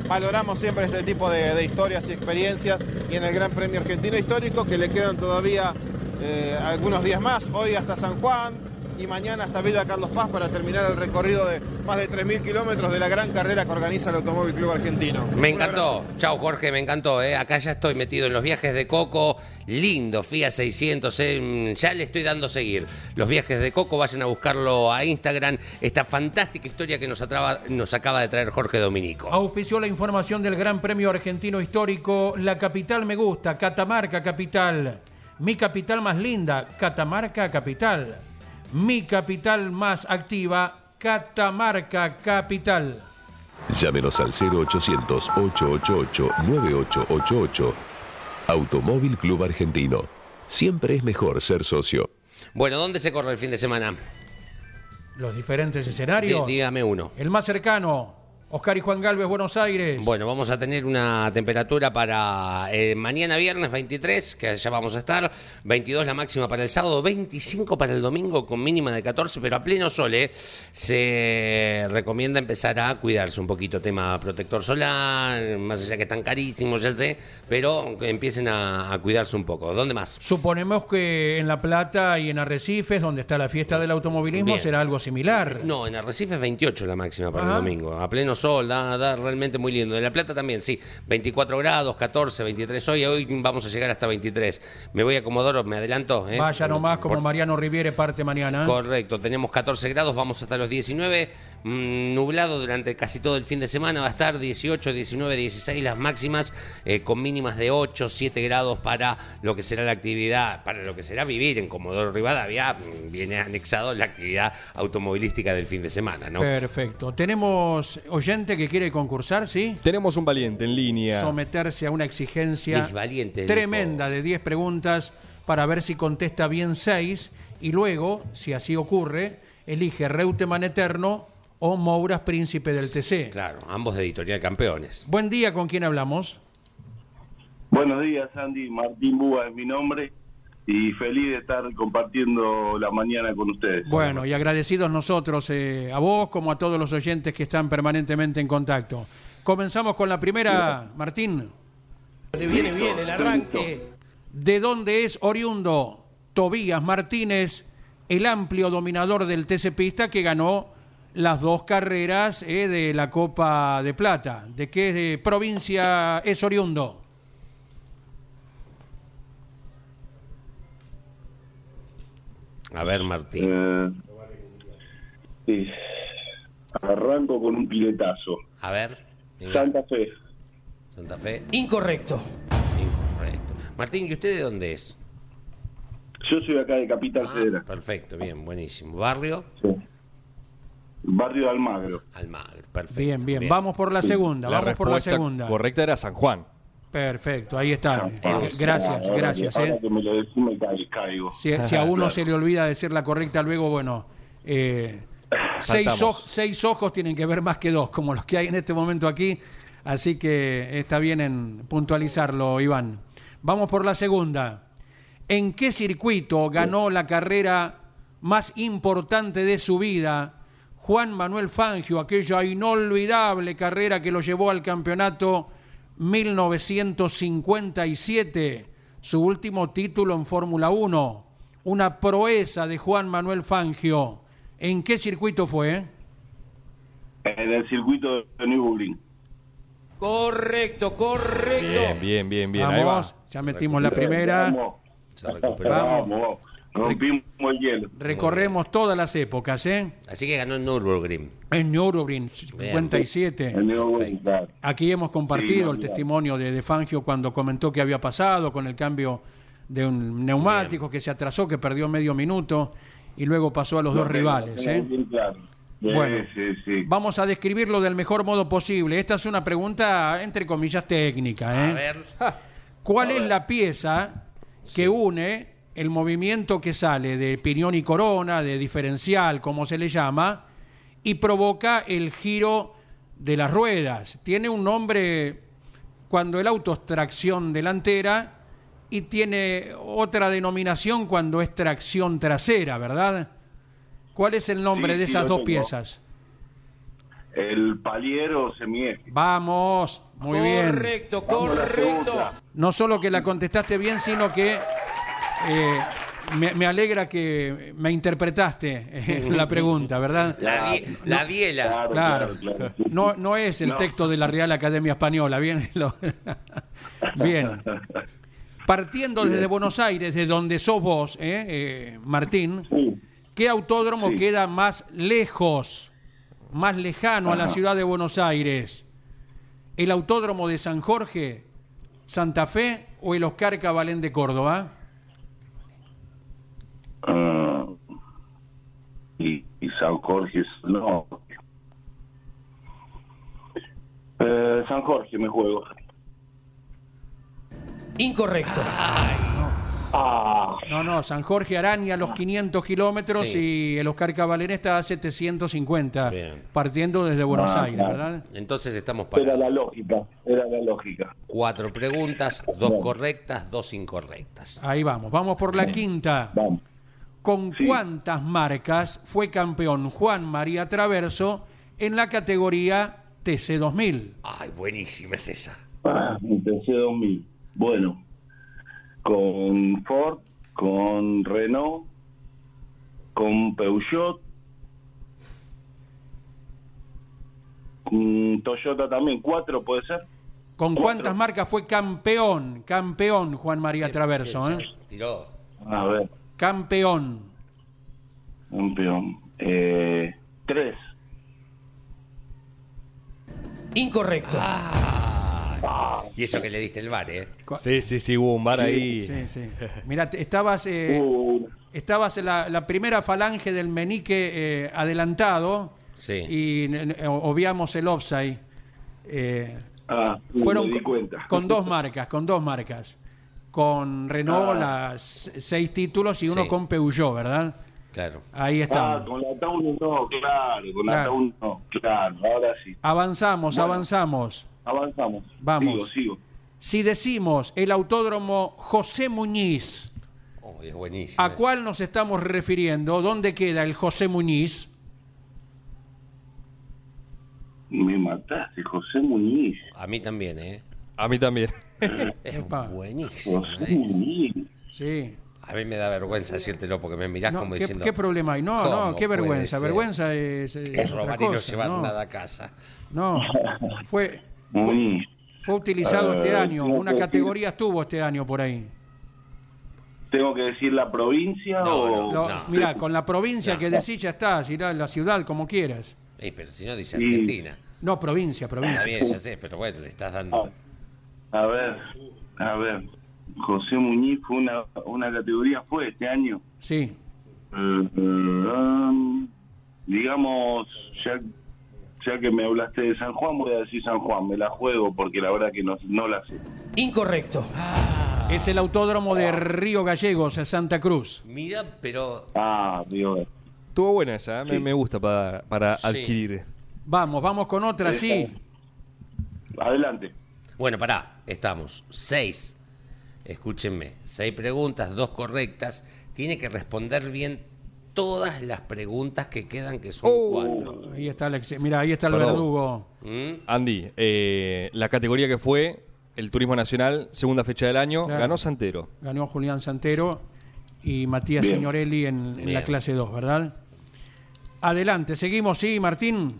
valoramos siempre este tipo de, historias y experiencias y en el Gran Premio Argentino Histórico que le quedan todavía eh, algunos días más, hoy hasta San Juan y mañana hasta Villa Carlos Paz para terminar el recorrido de más de 3.000 kilómetros de la gran carrera que organiza el Automóvil Club Argentino. Me encantó. Chao Jorge, me encantó. ¿eh? Acá ya estoy metido en los viajes de Coco. Lindo, Fiat 600. eh, mm, Ya le estoy dando seguir. Los viajes de Coco, vayan a buscarlo a Instagram. Esta fantástica historia que nos, atraba- nos acaba de traer Jorge Dominico. Auspició la información del Gran Premio Argentino Histórico. La capital me gusta, Catamarca Capital. Mi capital más linda, Catamarca Capital. Mi capital más activa, Catamarca Capital. Llámenos al 0800-888-9888. Automóvil Club Argentino. Siempre es mejor ser socio. Bueno, ¿dónde se corre el fin de semana? Los diferentes escenarios. dígame uno. El más cercano, Oscar y Juan Galvez, Buenos Aires. Bueno, vamos a tener una temperatura para eh, mañana viernes 23, que allá vamos a estar, 22 la máxima para el sábado, 25 para el domingo con mínima de 14, pero a pleno sol, ¿eh? Se recomienda empezar a cuidarse un poquito, tema protector solar, más allá que están carísimos, ya sé, pero empiecen a, a cuidarse un poco. ¿Dónde más? Suponemos que en La Plata y en Arrecifes, donde está la fiesta del automovilismo, Bien. será algo similar. No, en Arrecife es 28 la máxima para Ajá. el domingo. A pleno sol, da, da realmente muy lindo. En La Plata también, sí. 24 grados, 14, 23 hoy. Hoy vamos a llegar hasta 23. Me voy a Comodoro, me adelanto. ¿eh? Vaya nomás como Por- Mariano Riviere parte mañana. ¿eh? Correcto, tenemos 14 grados, vamos hasta los 19. Mm, nublado durante casi todo el fin de semana, va a estar 18, 19, 16 las máximas, eh, con mínimas de 8, 7 grados para lo que será la actividad, para lo que será vivir en Comodoro Rivadavia. mm, Viene anexado la actividad automovilística del fin de semana, ¿no? Perfecto. Tenemos oyente que quiere concursar, ¿sí? Tenemos un valiente en línea. Someterse a una exigencia valientes, tremenda de 10 preguntas para ver si contesta bien 6 y luego, si así ocurre, elige Reutemann Eterno o Mouras Príncipe del TC. Claro, ambos de Editorial Campeones. Buen día, ¿con quién hablamos? Buenos días, Andy. Martín Búa es mi nombre y feliz de estar compartiendo la mañana con ustedes. Bueno, y agradecidos nosotros, eh, a vos como a todos los oyentes que están permanentemente en contacto. Comenzamos con la primera, Martín. Le viene bien el arranque. ¿De dónde es oriundo Tobías Martínez, el amplio dominador del TC Pista que ganó las dos carreras eh, de la Copa de Plata. ¿De qué eh, provincia es oriundo? A ver, Martín. Eh, sí. Arranco con un piletazo. A ver. venga. Santa Fe. Santa Fe. Incorrecto. Incorrecto. Martín, ¿y usted de dónde es? Yo soy acá de Capital Ah, Federal. perfecto, bien, buenísimo. ¿Barrio? Sí. Barrio de Almagro. Almagro, perfecto. Bien, bien. Vamos por la segunda. La Vamos por la respuesta segunda. correcta era San Juan. Perfecto, ahí está. Eh, gracias, gracias. Eh. Si, a uno Claro. se le olvida decir la correcta, luego, bueno, eh, seis ojos tienen que ver más que dos, como los que hay en este momento aquí. Así que está bien en puntualizarlo, Iván. Vamos por la segunda. ¿En qué circuito ganó la carrera más importante de su vida Juan Manuel Fangio, aquella inolvidable carrera que lo llevó al campeonato 1957, su último título en Fórmula 1, una proeza de Juan Manuel Fangio. ¿En qué circuito fue? En el circuito de Nürburgring. Correcto, correcto. Bien, bien, bien, bien. Ahí va. Vamos, ya metimos la primera. Vamos. Rompimos el hielo. Recorremos todas las épocas, ¿eh? Así que ganó en Nürburgring. En Nürburgring, 57. En Nürburgring. Aquí hemos compartido Sí, el testimonio de, de Fangio cuando comentó qué había pasado con el cambio de un neumático que se atrasó, que perdió medio minuto y luego pasó a los Lo dos rivales. ¿eh? bien claro. Sí, Bueno, sí, sí. vamos a describirlo del mejor modo posible. Esta es una pregunta, entre comillas, técnica. ¿eh? A ver. ¿Cuál es la pieza que une el movimiento que sale de piñón y corona, de diferencial, como se le llama, y provoca el giro de las ruedas? Tiene un nombre cuando el auto es tracción delantera y tiene otra denominación cuando es tracción trasera, ¿verdad? ¿Cuál es el nombre Sí, de esas dos tengo. piezas? El paliero semieje. Vamos, muy bien. Correcto, correcto. No solo que la contestaste bien, sino que eh, me, me alegra que me interpretaste eh, la pregunta, ¿verdad? La, bi- la biela. Claro, Claro. claro, claro. Sí, sí. No, no es el No. texto de la Real Academia Española, bien. Lo- bien. Partiendo desde Buenos Aires, de donde sos vos, eh, eh, Martín, Sí. ¿qué autódromo Sí. queda más lejos, más lejano a la ciudad de Buenos Aires? ¿El autódromo de San Jorge, Santa Fe o el Oscar Cabalén de Córdoba? Ah, y, y San Jorge, no. Eh, San Jorge me juego. Incorrecto. Ah, No, no, San Jorge araña los 500 kilómetros Sí. y el Oscar Cabalén está a 750, Bien. partiendo desde Buenos Ah, Aires, claro. ¿verdad? Entonces estamos era para la lógica, era la lógica. cuatro preguntas, dos correctas, dos incorrectas. Ahí vamos, vamos por la quinta. Vamos. ¿Con Sí. cuántas marcas fue campeón Juan María Traverso en la categoría TC2000? Ay, buenísima es esa. Ah, el TC2000. Bueno, con Ford, con Renault, con Peugeot, con Toyota también, cuatro puede ser. ¿Con Cuatro. cuántas marcas fue campeón? Campeón Juan María Traverso, ¿eh? Tiró. A ver, Campeón. campeón. Eh, tres. Incorrecto. Y eso que le diste el bar, ¿eh? Sí, sí, sí, hubo un bar ahí. Sí, sí. Mira, te- estabas, eh, Uh, estabas en la, la primera falange del menique eh, adelantado Sí. y obviamos el offside. Eh, ah, fueron me di cuenta. con dos marcas, con dos marcas. Con Renault Ah. las seis títulos y uno Sí. con Peugeot, ¿verdad? Claro. Ahí Ah, estamos. con la Taunus no, claro, con la Claro. Taunus no, claro, ahora sí. Avanzamos, Bueno. avanzamos. Avanzamos. Vamos. Sigo, sigo. Si decimos el autódromo José Muñiz, Oh, es buenísima. ¿a cuál nos estamos refiriendo? ¿Dónde queda el José Muñiz? Me mataste, José Muñiz. A mí también, ¿eh? A mí también. Esa. Muñiz. Sí. A mí me da vergüenza decírtelo porque me mirás No, como ¿qué, diciendo. qué problema hay? No, no, ¿cómo qué vergüenza. ser? Vergüenza es, es Es otra robar y no llevar no. nada a casa. No, fue, fue utilizado Eh, este año. Una categoría estuvo este año por ahí. ¿Tengo que decir la provincia No, o...? No. Mira, con la provincia No. que decís ya estás, irá a la ciudad como quieras. Ey, pero si no dice Sí. Argentina. No, provincia, Está provincia. bien, ya sé, pero bueno, le estás dando. A ver, a ver. José Muñiz fue una, una categoría, fue este año. Sí. Eh, eh, um, digamos, ya, ya que me hablaste de San Juan, voy a decir San Juan, me la juego porque la verdad que no, no la sé. Incorrecto. Es el autódromo de Río Gallegos, Santa Cruz. Mira, pero. Ah, Dios. Estuvo buena esa, ¿eh? me, Sí. me gusta para, para Sí. adquirir. Vamos, vamos con otra, sí. Adelante. Bueno, pará, estamos. Seis. Escúchenme. Seis preguntas, dos correctas. Tiene que responder bien todas las preguntas que quedan, que son Oh. cuatro. Ahí está Alex. Mira, ahí está el Perdón. verdugo. ¿Mm? Andy, eh, la categoría que fue el Turismo Nacional, segunda fecha del año, Claro. ganó Santero. Ganó Julián Santero y Matías Bien. Signorelli en, en la clase 2, ¿verdad? Adelante, seguimos, sí, Martín.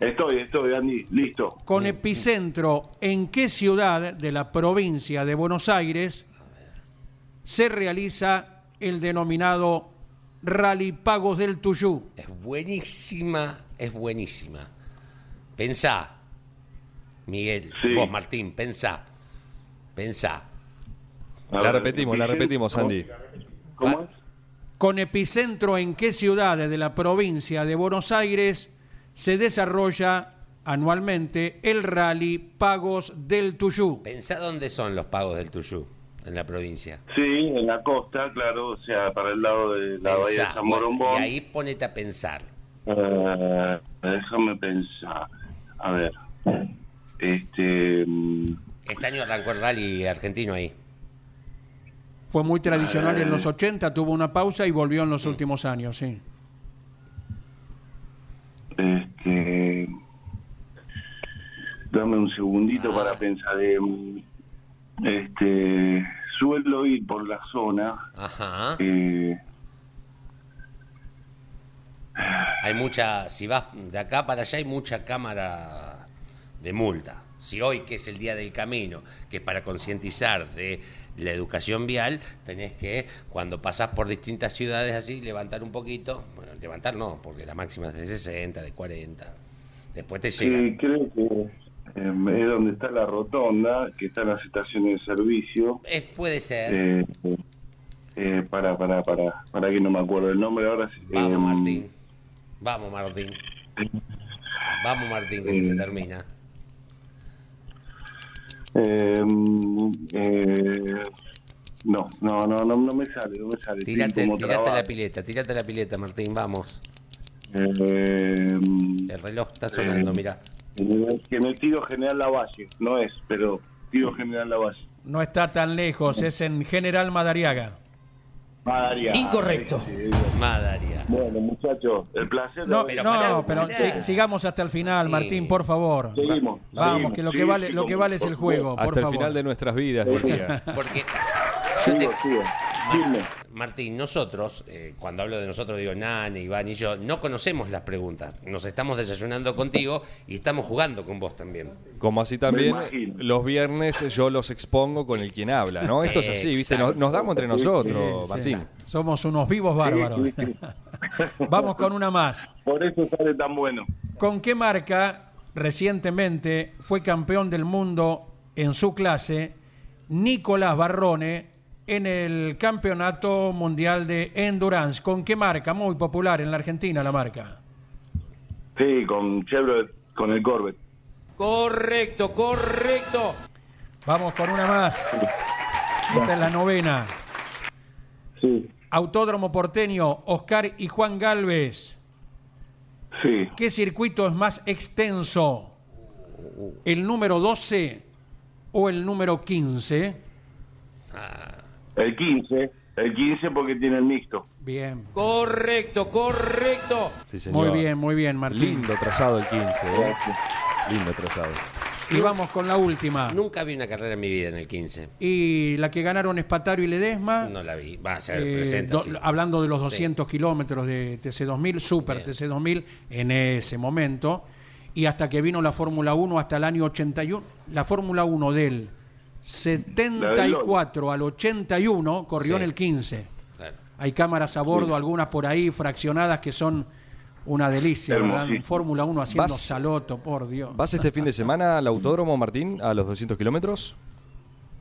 Estoy, estoy, Andy. Listo. Con epicentro, ¿en qué ciudad de la provincia de Buenos Aires se realiza el denominado Rally Pagos del Tuyú? Es buenísima, es buenísima. Pensá, Miguel, Sí. vos Martín, pensá, pensá. A La ver, repetimos, la repetimos, Andy. ¿Cómo es? Con epicentro, ¿en qué ciudad de la provincia de Buenos Aires se desarrolla anualmente el Rally Pagos del Tuyú? Pensá dónde son los pagos del Tuyú, en la provincia. Sí, en la costa, claro, o sea, para el lado de la bahía de San bueno, Morombón. y ahí ponete a pensar. Eh, déjame pensar. A ver. Este. mm, Este año arrancó el rally argentino ahí. Fue muy tradicional en los Eh. 80, tuvo una pausa y volvió en los últimos años, sí. Este. Dame un segundito para pensar. em, este. Suelo ir por la zona. Ajá. eh, Hay mucha, si vas de acá para allá hay mucha cámara de multa. Si hoy, que es el día del camino, que es para concientizar de la educación vial, tenés que, cuando pasás por distintas ciudades así, levantar un poquito. Bueno, levantar no, porque la máxima es de 60, de 40. Después te llega. sí, creo que es donde está la rotonda, que están las estaciones de servicio. Es, puede ser. Eh, eh, para, para, para, para que no me acuerdo el nombre ahora. Vamos, em, Martín. Vamos, Martín. Vamos, Martín, que se te termina. Eh, eh, no, no, no, no, no me sale, no me sale. A trabado. la pileta, tírate a la pileta, Martín, vamos. Eh, El reloj está sonando, Eh, mira. Que me tiro General Lavalle, no es, pero tiro General Lavalle. No está tan lejos, es en General Madariaga. Madariaga. Incorrecto. Sí, Madaria. Bueno, muchachos, el placer. No, pero no, pero pará. si- sigamos hasta el final, Sí. Martín, por favor. Seguimos, Vamos, seguimos. que lo Sí, que vale, sí, lo que vale es el juego, por Hasta el favor. final de nuestras vidas, diría. Porque yo te, Sigo, sigo. Firme. Martín, nosotros, eh, cuando hablo de nosotros, digo Nane, Iván y yo, no conocemos las preguntas. Nos estamos desayunando contigo y estamos jugando con vos también. Como así también, los viernes yo los expongo con el quien habla, ¿no? Esto es así, ¿viste? Nos, nos damos entre nosotros, Sí, Martín. sí. Somos unos vivos bárbaros. Sí, sí, sí. Vamos con una más. Por eso sale tan bueno. ¿Con qué marca recientemente fue campeón del mundo en su clase Nicolás Barrone en el Campeonato Mundial de Endurance? ¿Con qué marca? Muy popular en la Argentina la marca. Sí, con Chevrolet, con el Corvette. Correcto, correcto. Vamos con una más. Esta es la novena. Sí, Autódromo porteño, Oscar y Juan Galvez. sí. ¿Qué circuito es más extenso? ¿El número 12 o el número 15? El 15, el 15 porque tiene el mixto. Bien. Correcto, correcto. Sí, señor. Muy bien, muy bien, Martín. Lindo trazado el 15, ¿eh? Lindo trazado. Y vamos con la última. Nunca vi una carrera en mi vida en el 15. Y la que ganaron Espatario y Ledesma. No la vi. Va, se eh, presenta. do- sí. hablando de los Sí. 200 kilómetros de TC2000, Super Bien. TC2000 en ese momento. Y hasta que vino la Fórmula 1 hasta el año 81. La Fórmula 1 del 74 al 81 corrió Sí. en el 15. Claro. Hay cámaras a bordo, algunas por ahí fraccionadas que son una delicia, ¿verdad? Fórmula 1 haciendo Vas- saloto, por Dios. ¿Vas este fin de semana al autódromo, Martín, a los 200 kilómetros?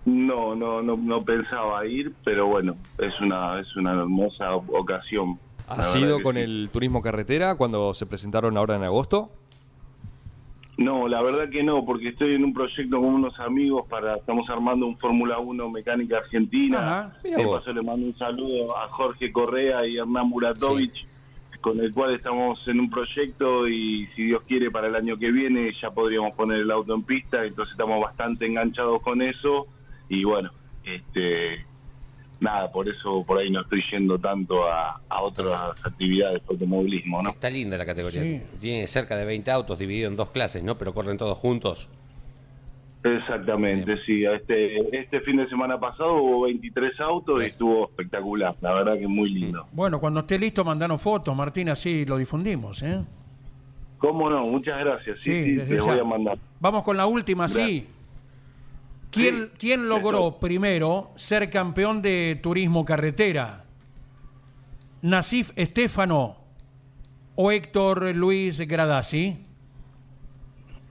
No, no, no, no pensaba ir, pero bueno, es una, es una hermosa ocasión. La ¿Has verdad ido que con sí. el turismo carretera cuando se presentaron ahora en agosto? No, la verdad que no, porque estoy en un proyecto con unos amigos para, estamos armando un Fórmula 1 mecánica argentina. Ajá. De paso le mando un saludo a Jorge Correa y Hernán Muratovich, con el cual estamos en un proyecto y si Dios quiere para el año que viene ya podríamos poner el auto en pista, entonces estamos bastante enganchados con eso y bueno, este nada, por eso por ahí no estoy yendo tanto a, a otras actividades de automovilismo, ¿no? Está linda la categoría. Sí. Tiene cerca de 20 autos divididos en dos clases, ¿no? Pero corren todos juntos. Exactamente, sí. Este, este fin de semana pasado hubo 23 autos y estuvo espectacular. La verdad que muy lindo. Bueno, cuando esté listo, mandanos fotos, Martín, así lo difundimos. ¿eh? ¿Cómo no? Muchas gracias. Sí, Sí, sí, te ya. voy a mandar. Vamos con la última, sí. ¿Quién, Sí, quién logró eso. primero ser campeón de turismo carretera? ¿Nasif Estefano o Héctor Luis Gradasi?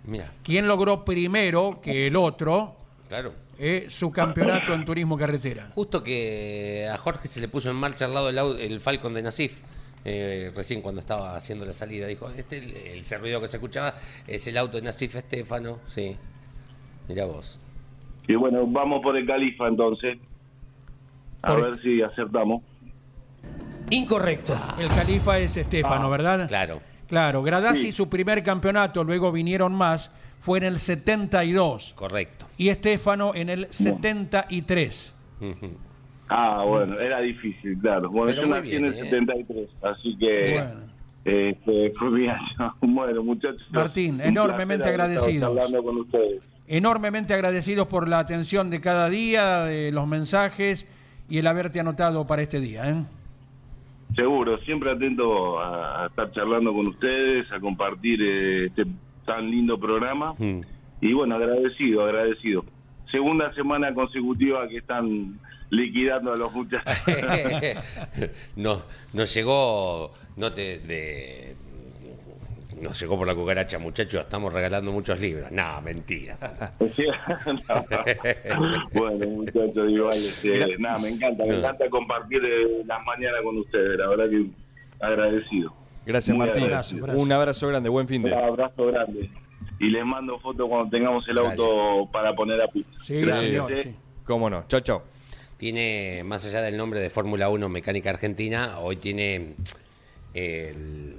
Mira, ¿Quién logró primero que el otro claro. eh, su campeonato en turismo carretera? Justo que a Jorge se le puso en marcha al lado el, el Falcon de Nasif. eh, recién cuando estaba haciendo la salida dijo, este el, el ruido que se escuchaba es el auto de Nasif Estefano, sí. Mira vos. Y bueno, vamos por el Califa entonces. A Por ver si acertamos. Incorrecto. El califa es Estefano, ¿verdad? Claro. Claro, Gradasi Sí. su primer campeonato, luego vinieron más, fue en el 72 Correcto. y Estefano en el 73. Ujú. Ah, bueno, era difícil, claro. Bueno, Pero yo nací en el bien, ¿eh? 73, así que Bueno. este, fue año. Bueno, muchachos. Martín, enormemente agradecidos. Hablando con ustedes. Enormemente agradecidos por la atención de cada día, de los mensajes y el haberte anotado para este día. ¿eh? Seguro, siempre atento a, a estar charlando con ustedes, a compartir eh, este tan lindo programa. Mm. Y bueno, agradecido, agradecido. Segunda semana consecutiva que están liquidando a los muchachos. no, nos llegó, no te, de, nos llegó por la cucaracha, muchachos, estamos regalando muchos libros. No, mentira. No. bueno, muchachos, igual, este, nada, me encanta, me encanta compartir eh, las mañanas con ustedes, la verdad que agradecido. Gracias, Muy Martín. agradecido. Abrazo, Un abrazo grande, buen fin Un de. abrazo grande. Y les mando fotos cuando tengamos el auto para poner a pista. Sí, Gracias, señor. eh. sí. Cómo no. Chao, chao. Tiene, más allá del nombre de Fórmula 1 Mecánica Argentina, hoy tiene el,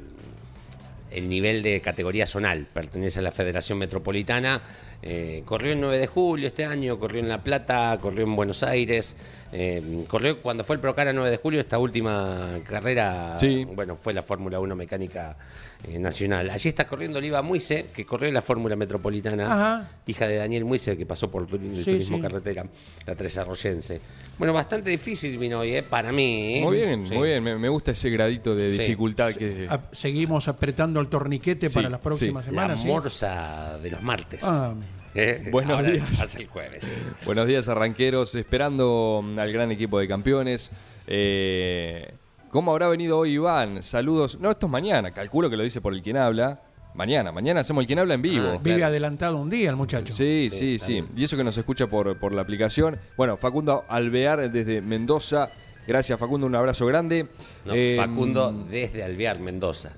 el nivel de categoría zonal. Pertenece a la Federación Metropolitana. eh, corrió en 9 de julio este año, corrió en La Plata, corrió en Buenos Aires. eh, corrió cuando fue el Procara 9 de julio, esta última carrera, Sí. bueno, fue la Fórmula 1 Mecánica eh, Nacional. Allí está corriendo Oliva Muise, que corrió en la Fórmula Metropolitana, Ajá. hija de Daniel Muise, que pasó por turi- el Sí, turismo sí. carretera, la Tres Arroyense. Bueno, bastante difícil vino hoy, ¿eh? Para mí. ¿eh? Muy bien, Sí. muy bien. Me, me gusta ese gradito de Sí. dificultad que. A- Seguimos apretando el torniquete Sí, para las próximas La semanas. ¿sí? morsa de los martes. Ah, ¿Eh? Buenos Ahora días. Hasta el jueves. Buenos días, arranqueros. Esperando al gran equipo de campeones. Eh, ¿Cómo habrá venido hoy Iván? Saludos. No, esto es mañana. Calculo que lo dice por el quien habla. Mañana, mañana hacemos el quien habla en vivo. Ah, Vive Claro. adelantado un día el muchacho. Sí, Sí, sí. Y eso que nos escucha por, por la aplicación. Bueno, Facundo Alvear desde Mendoza. Gracias, Facundo. Un abrazo grande. No, Eh, Facundo desde Alvear, Mendoza.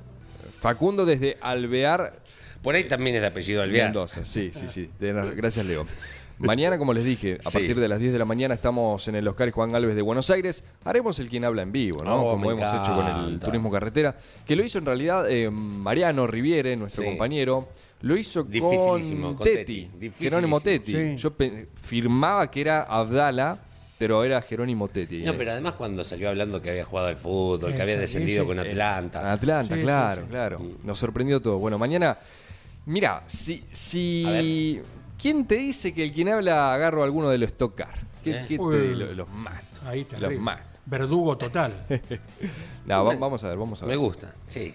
Facundo desde Alvear, Por ahí también es de apellido Alvear. Mendoza. Sí, sí, sí. Gracias, Leo. Mañana, como les dije, a Sí. partir de las 10 de la mañana estamos en el Oscar Juan Galvez de Buenos Aires. Haremos el quien habla en vivo, ¿no? Oh, como hemos hecho con el turismo carretera. Que lo hizo en realidad eh, Mariano Riviere, nuestro Sí. compañero. Lo hizo Dificilísimo, con con Teti. Jerónimo Teti. Sí. Yo firmaba que era Abdala, pero era Jerónimo Teti. No, pero además cuando salió hablando que había jugado al fútbol, que había descendido sí. con Atlanta. Atlanta, claro, sí. claro. Nos sorprendió todo. Bueno, mañana, mira, si, si ¿Quién te dice que el quien habla agarro alguno de los tocar? ¿Qué, Eh. qué te- Uy. lo- los mato. Ahí está. Los mato. Verdugo total. No, va- vamos a ver, vamos a ver. Me gusta. Sí,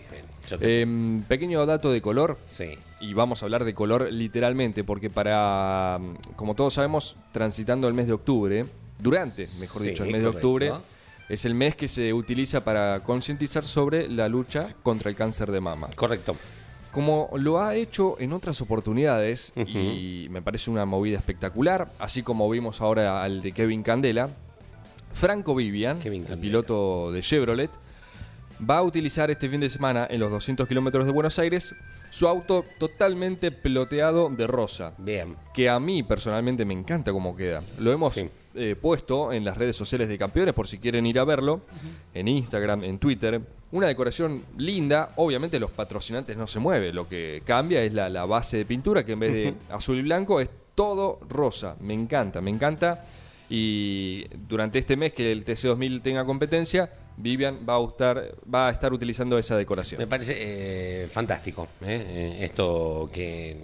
yo te- Em, pequeño dato de color. sí. Y vamos a hablar de color literalmente, porque para, mm, como todos sabemos, transitando el mes de octubre, durante, mejor Sí, dicho, el mes de octubre, es el mes que se utiliza para concientizar sobre la lucha contra el cáncer de mama. Correcto. Como lo ha hecho en otras oportunidades, y me parece una movida espectacular, así como vimos ahora al de Kevin Candela, Franco Vivian, Kevin el Candela. piloto de Chevrolet, va a utilizar este fin de semana en los 200 kilómetros de Buenos Aires su auto totalmente ploteado de rosa, Bien. que a mí personalmente me encanta cómo queda. Lo hemos Sí. eh, puesto en las redes sociales de campeones por si quieren ir a verlo, en Instagram, en Twitter. Una decoración linda, obviamente los patrocinantes no se mueve, lo que cambia es la, la base de pintura que en vez de azul y blanco es todo rosa. Me encanta, me encanta. Y durante este mes que el TC2000 tenga competencia, Vivian va a estar, va a estar utilizando esa decoración. Me parece eh, fantástico ¿eh? Eh, esto que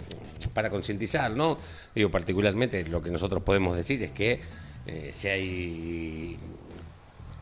para concientizar, ¿no? Digo, particularmente lo que nosotros podemos decir es que si hay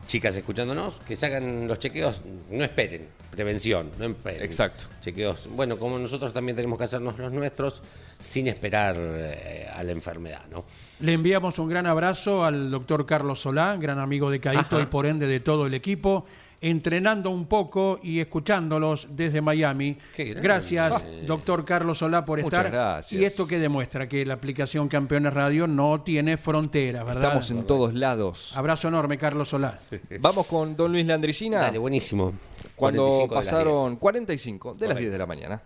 chicas escuchándonos, que se hagan los chequeos, no esperen, prevención, no esperen. Exacto. Chequeos, bueno, como nosotros también tenemos que hacernos los nuestros sin esperar eh, a la enfermedad, ¿no? Le enviamos un gran abrazo al doctor Carlos Solá, gran amigo de Caito Ajá. y por ende de todo el equipo, entrenando un poco y escuchándolos desde Miami. Gracias, doctor Carlos Solá, por Muchas estar. gracias. Y esto que demuestra que la aplicación Campeones Radio no tiene fronteras, ¿verdad? Estamos en todos lados. Abrazo enorme, Carlos Solá. Vamos con Don Luis Landricina. Dale, buenísimo. Cuando 45 de las pasaron 10. 45 de las 10 de la mañana.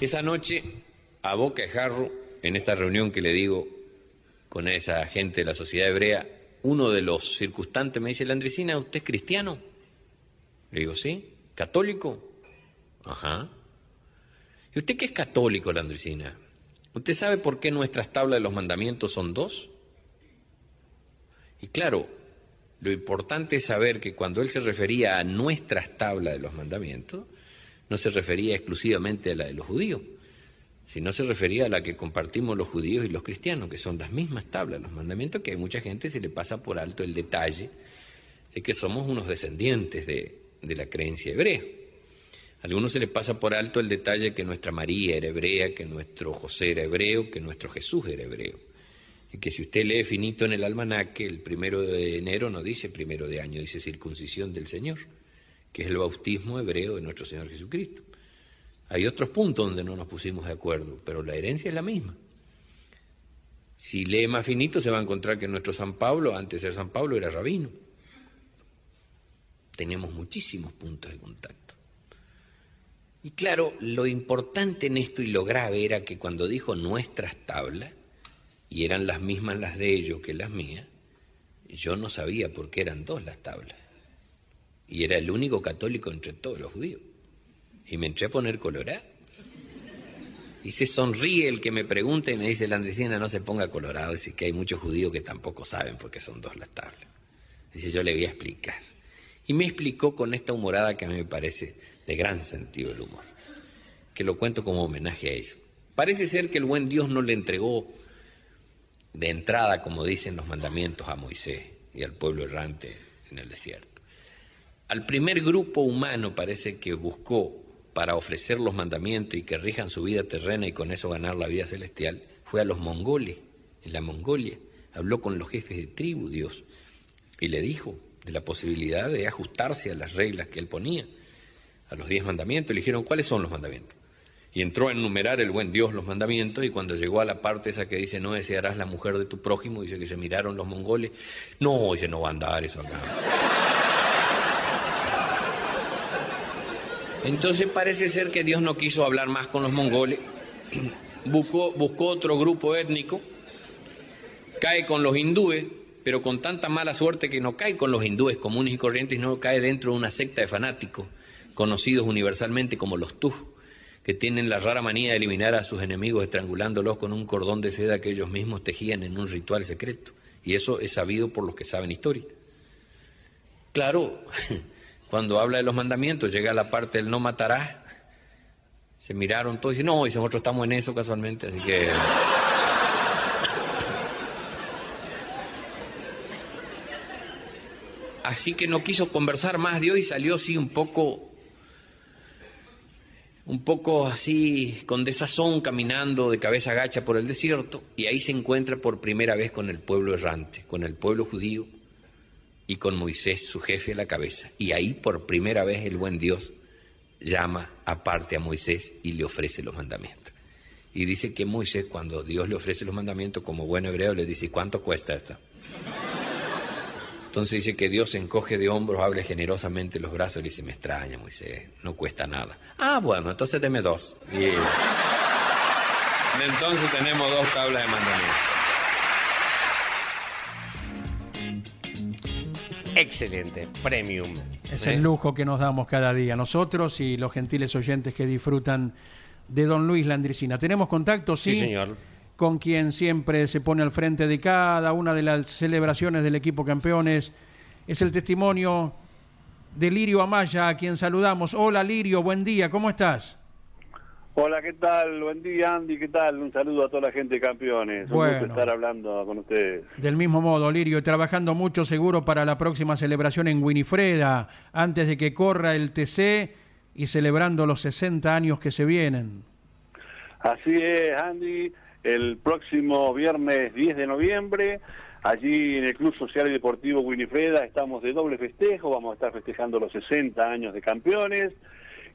Esa noche, a boca de jarro, en esta reunión que le digo con esa gente de la sociedad hebrea, uno de los circunstantes me dice, Landricina, ¿usted es cristiano? Le digo, sí. ¿Católico? Ajá. ¿Y usted qué es católico, Landricina? ¿Usted sabe por qué nuestras tablas de los mandamientos son dos? Y claro, lo importante es saber que cuando él se refería a nuestras tablas de los mandamientos, no se refería exclusivamente a la de los judíos, sino se refería a la que compartimos los judíos y los cristianos, que son las mismas tablas de los mandamientos, que a mucha gente se le pasa por alto el detalle de que somos unos descendientes de, de la creencia hebrea. A algunos se les pasa por alto el detalle que nuestra María era hebrea, que nuestro José era hebreo, que nuestro Jesús era hebreo. Y que si usted lee finito en el almanaque, el primero de enero no dice primero de año, dice circuncisión del Señor, que es el bautismo hebreo de nuestro Señor Jesucristo. Hay otros puntos donde no nos pusimos de acuerdo, pero la herencia es la misma. Si lee más finito se va a encontrar que nuestro San Pablo, antes de ser San Pablo, era rabino. Tenemos muchísimos puntos de contacto. Y claro, lo importante en esto y lo grave era que cuando dijo nuestras tablas, y eran las mismas las de ellos que las mías, yo no sabía por qué eran dos las tablas. Y era el único católico entre todos los judíos. Y me entré a poner colorado. Y se sonríe el que me pregunta y me dice, la Andresina no se ponga colorado. Dice que hay muchos judíos que tampoco saben por qué son dos las tablas. Dice, yo le voy a explicar. Y me explicó con esta humorada que a mí me parece de gran sentido el humor. Que lo cuento como homenaje a ellos. Parece ser que el buen Dios no le entregó de entrada, como dicen los mandamientos, a Moisés y al pueblo errante en el desierto. Al primer grupo humano parece que buscó para ofrecer los mandamientos y que rijan su vida terrena y con eso ganar la vida celestial, fue a los mongoles, en la Mongolia. Habló con los jefes de tribu, Dios, y le dijo la posibilidad de ajustarse a las reglas que él ponía, a los diez mandamientos. Le dijeron, ¿cuáles son los mandamientos? Y entró a enumerar el buen Dios los mandamientos y cuando llegó a la parte esa que dice, no desearás la mujer de tu prójimo, dice que se miraron los mongoles, no, dice, no va a andar eso acá. Entonces parece ser que Dios no quiso hablar más con los mongoles, buscó, buscó otro grupo étnico, cae con los hindúes, pero con tanta mala suerte que no cae con los hindúes comunes y corrientes, no cae dentro de una secta de fanáticos, conocidos universalmente como los Tuj, que tienen la rara manía de eliminar a sus enemigos estrangulándolos con un cordón de seda que ellos mismos tejían en un ritual secreto. Y eso es sabido por los que saben historia. Claro, cuando habla de los mandamientos, llega a la parte del no matarás. Se miraron todos y dicen, no, y nosotros estamos en eso casualmente, así que. Así que no quiso conversar más de hoy, salió así un poco, un poco así con desazón caminando de cabeza gacha por el desierto y ahí se encuentra por primera vez con el pueblo errante, con el pueblo judío y con Moisés, su jefe, a la cabeza. Y ahí por primera vez el buen Dios llama aparte a Moisés y le ofrece los mandamientos. Y dice que Moisés, cuando Dios le ofrece los mandamientos, como buen hebreo, le dice, ¿cuánto cuesta esta? Entonces dice que Dios se encoge de hombros, abre generosamente los brazos y le dice, me extraña Moisés, no cuesta nada. Ah, bueno, entonces deme dos. Y entonces tenemos dos tablas de mandamientos. Excelente, premium. Es ¿eh? el lujo que nos damos cada día, nosotros y los gentiles oyentes que disfrutan de don Luis Landricina. ¿Tenemos contacto? Sí, Sí, señor. Con quien siempre se pone al frente de cada una de las celebraciones del equipo campeones. Es el testimonio de Lirio Amaya, a quien saludamos. Hola Lirio, buen día, ¿cómo estás? Hola, ¿qué tal? Buen día, Andy, ¿qué tal? Un saludo a toda la gente de campeones. Un Bueno. gusto estar hablando con ustedes. Del mismo modo, Lirio, trabajando mucho seguro para la próxima celebración en Winifreda, antes de que corra el TC y celebrando los 60 años que se vienen. Así es, Andy. El próximo viernes 10 de noviembre, allí en el Club Social y Deportivo Winifreda, estamos de doble festejo. Vamos a estar festejando los 60 años de campeones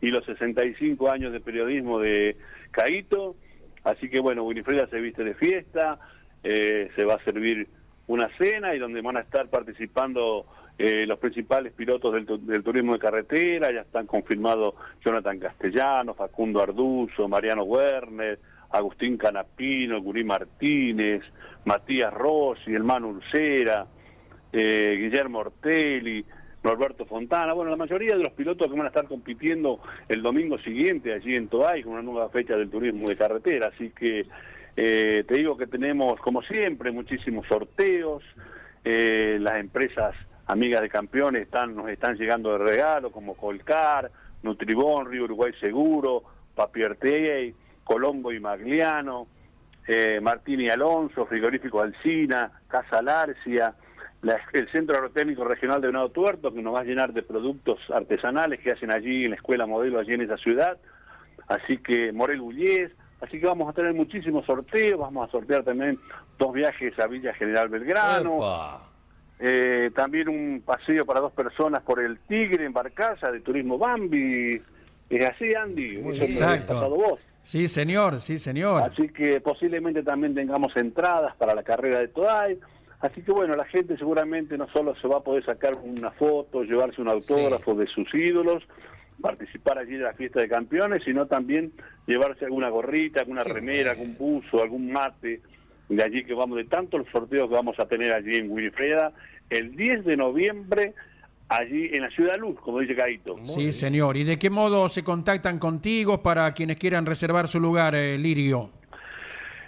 y los 65 años de periodismo de Caíto. Así que bueno, Winifreda se viste de fiesta, eh, se va a servir una cena y donde van a estar participando eh, los principales pilotos del, del turismo de carretera, ya están confirmados Jonathan Castellano, Facundo Arduzo, Mariano Werner, Agustín Canapino, Gurí Martínez, Matías Rossi, el Manu Ulcera, eh, Guillermo Ortelli, Norberto Fontana, bueno, la mayoría de los pilotos que van a estar compitiendo el domingo siguiente allí en Toay con una nueva fecha del turismo de carretera, así que eh, te digo que tenemos, como siempre, muchísimos sorteos, eh, las empresas amigas de campeones están, nos están llegando de regalo, como Colcar, Nutribón, Río Uruguay Seguro, Papier Colombo y Magliano, eh, Martín y Alonso, Frigorífico Alcina, Casa Larcia, la- el Centro Agrotécnico Regional de Venado Tuerto, que nos va a llenar de productos artesanales que hacen allí en la Escuela Modelo, allí en esa ciudad. Así que Morel Ullés, así que vamos a tener muchísimos sorteos, vamos a sortear también dos viajes a Villa General Belgrano. Eh, también un paseo para dos personas por el Tigre en Barcaza de Turismo Bambi. Es así, Andy. Eso me lo has Exacto. pasado vos. Sí, señor, sí, señor. Así que posiblemente también tengamos entradas para la carrera de Today. Así que bueno, la gente seguramente no solo se va a poder sacar una foto, llevarse un autógrafo de sus ídolos, participar allí de la fiesta de campeones, sino también llevarse alguna gorrita, alguna remera, algún buzo, algún mate de allí que vamos, de tantos sorteos que vamos a tener allí en Winifreda, el 10 de noviembre, allí en la Ciudad Luz, como dice Caito. Sí, señor. ¿Y de qué modo se contactan contigo para quienes quieran reservar su lugar, eh, Lirio?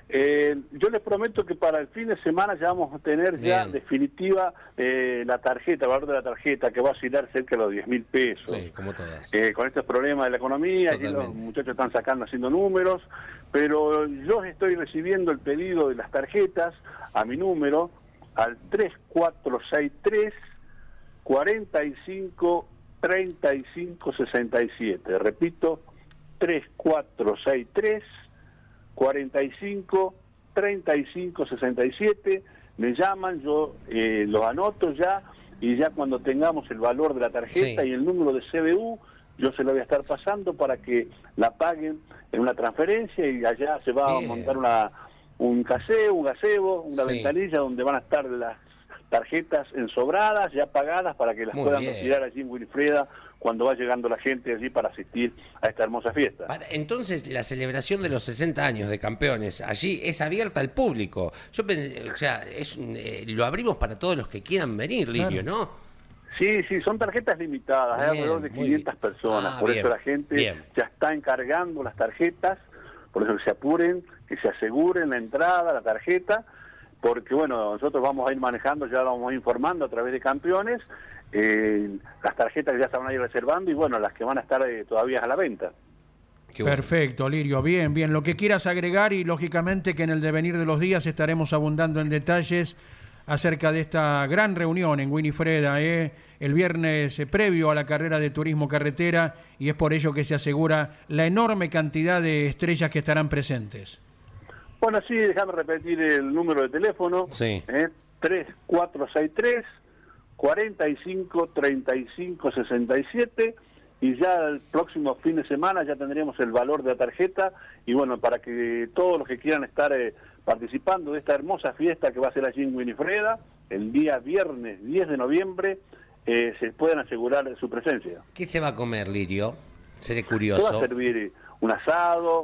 Eh, yo les prometo que para el fin de semana ya vamos a tener ya Bien. definitiva eh, la tarjeta, el valor de la tarjeta, que va a oscilar cerca de los 10 mil pesos. Sí, como todas. Eh, con estos problemas de la economía, allí los muchachos están sacando, haciendo números, pero yo estoy recibiendo el pedido de las tarjetas a mi número, al 3463 45 35 67. Repito, 3463 45 35 67. Me llaman, yo eh, los anoto ya y ya cuando tengamos el valor de la tarjeta Sí. y el número de CBU, yo se lo voy a estar pasando para que la paguen en una transferencia y allá se va Bien. a montar una un caseo, un gazebo, una Sí. ventanilla donde van a estar las tarjetas ensobradas, ya pagadas, para que las Muy puedan bien. retirar allí en Wilfreda cuando va llegando la gente allí para asistir a esta hermosa fiesta. Entonces, la celebración de los 60 años de campeones allí es abierta al público. Yo o sea, es, un- eh, lo abrimos para todos los que quieran venir, Lirio, ¿no? Sí, sí, son tarjetas limitadas, hay alrededor de muy 500 bien. personas, Ah, por bien, eso la gente bien. ya está encargando las tarjetas, por eso que se apuren, que se aseguren la entrada, la tarjeta, porque bueno, nosotros vamos a ir manejando, ya vamos a ir informando a través de campeones, eh, las tarjetas que ya se van a ir reservando y bueno, las que van a estar eh, todavía a la venta. Perfecto, Lirio. Bien, bien. Lo que quieras agregar y lógicamente que en el devenir de los días estaremos abundando en detalles acerca de esta gran reunión en Winifreda, ¿eh? el viernes eh, previo a la carrera de turismo carretera, y es por ello que se asegura la enorme cantidad de estrellas que estarán presentes. Bueno, sí, déjame repetir el número de teléfono. Sí. ¿eh? 3463 45 35 67 y ya el próximo fin de semana ya tendremos el valor de la tarjeta y bueno, para que todos los que quieran estar eh, participando de esta hermosa fiesta que va a ser allí en Winifreda, el día viernes 10 de noviembre, eh, se puedan asegurar su presencia. ¿Qué se va a comer, Lirio? Seré Se va curioso. a servir un asado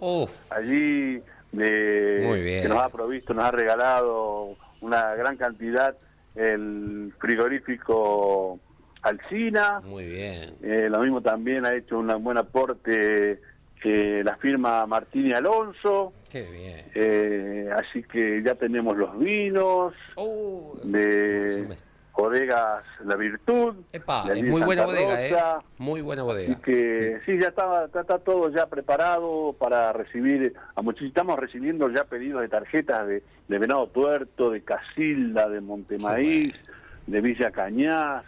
allí de, Muy bien. que nos ha provisto, nos ha regalado una gran cantidad el frigorífico Alcina. Muy bien. Eh, lo mismo también ha hecho un buen aporte que la firma Martín y Alonso. Qué bien. Eh, así que ya tenemos los vinos Oh, de bodegas La Virtud. Epa, es muy buena bodega, ¿eh? Muy buena bodega. que sí, ya está, está, está todo ya preparado para recibir, a muchos- estamos recibiendo ya pedidos de tarjetas de, de Venado Tuerto, de Casilda, de Montemaíz, de Villa Cañas,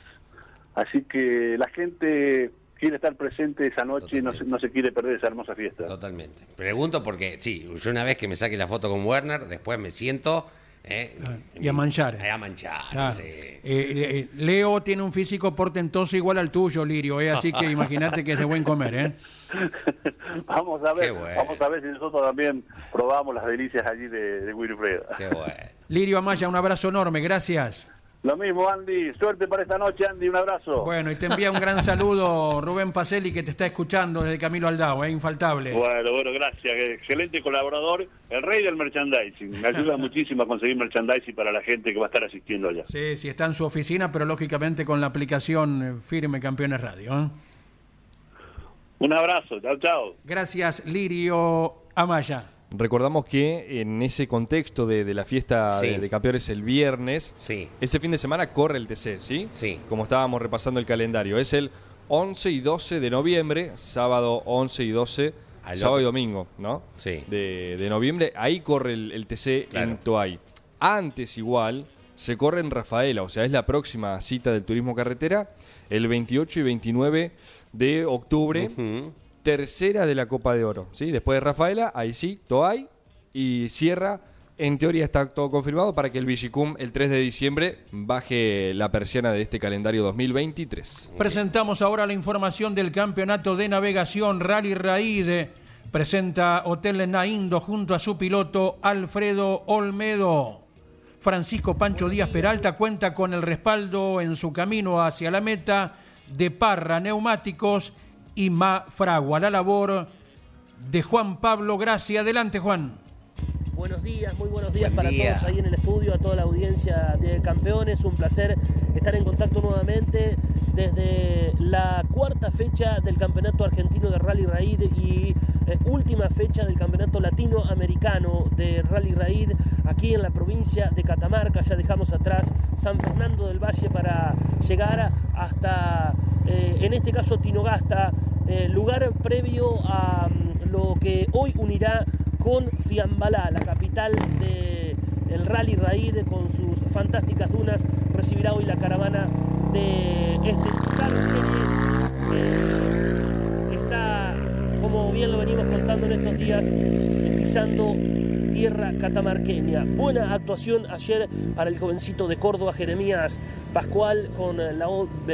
así que la gente quiere estar presente esa noche y no no se quiere perder esa hermosa fiesta. Totalmente. Pregunto porque, sí, yo una vez que me saque la foto con Werner, después me siento... ¿eh? Y a manchar. Eh, a manchar, Claro. sí. Eh, eh, Leo tiene un físico portentoso igual al tuyo, Lirio, ¿eh? así que imagínate que es de buen comer. ¿eh? Vamos a ver, bueno. vamos a ver si nosotros también probamos las delicias allí de, de Wilfredo. Qué bueno. Lirio Amaya, un abrazo enorme, gracias. Lo mismo, Andy. Suerte para esta noche, Andy. Un abrazo. Bueno, y te envía un gran saludo Rubén Pacelli que te está escuchando desde Camilo Aldao, ¿eh? infaltable. Bueno, bueno, gracias. Excelente colaborador, el rey del merchandising. Me ayuda muchísimo a conseguir merchandising para la gente que va a estar asistiendo allá. Sí, sí, está en su oficina, pero lógicamente con la aplicación eh, firme Campeones Radio. ¿eh? Un abrazo, chao, chao. Gracias, Lirio Amaya. Recordamos que en ese contexto de, de la fiesta Sí. de, de campeones el viernes, Sí. ese fin de semana corre el TC, ¿sí? Sí. Como estábamos repasando el calendario. Es el 11 y 12 de noviembre, sábado 11 y 12, Al sábado otro. y domingo, ¿no? Sí. De, de noviembre. Ahí corre el, el TC Claro. en Toay. Antes igual, se corre en Rafaela, o sea, es la próxima cita del turismo carretera, el 28 y 29 de octubre. Tercera de la Copa de Oro, ¿sí? Después de Rafaela, ahí sí, Toay y cierra. En teoría está todo confirmado para que el Vigicum el 3 de diciembre baje la persiana de este calendario 2023. Presentamos ahora la información del campeonato de navegación Rally Raid. Presenta Hotel Naindo junto a su piloto Alfredo Olmedo. Francisco Pancho Díaz Peralta cuenta con el respaldo en su camino hacia la meta de Parra Neumáticos y Ma Fragua. La labor de Juan Pablo Gracia. Adelante, Juan. Buenos días, muy buenos días Buen para día. todos ahí en el estudio, a toda la audiencia de campeones. Un placer estar en contacto nuevamente desde la cuarta fecha del Campeonato Argentino de Rally Raid y eh, última fecha del Campeonato Latinoamericano de Rally Raid aquí en la provincia de Catamarca. Ya dejamos atrás San Fernando del Valle para llegar hasta, eh, en este caso, Tinogasta, eh, lugar previo a mm, lo que hoy unirá con Fiambalá, la capital del Rally Raid, con sus fantásticas dunas, recibirá hoy la caravana de este como lo venimos contando en estos días, pisando tierra catamarqueña. Buena actuación ayer para el jovencito de Córdoba, Jeremías Pascual, con la,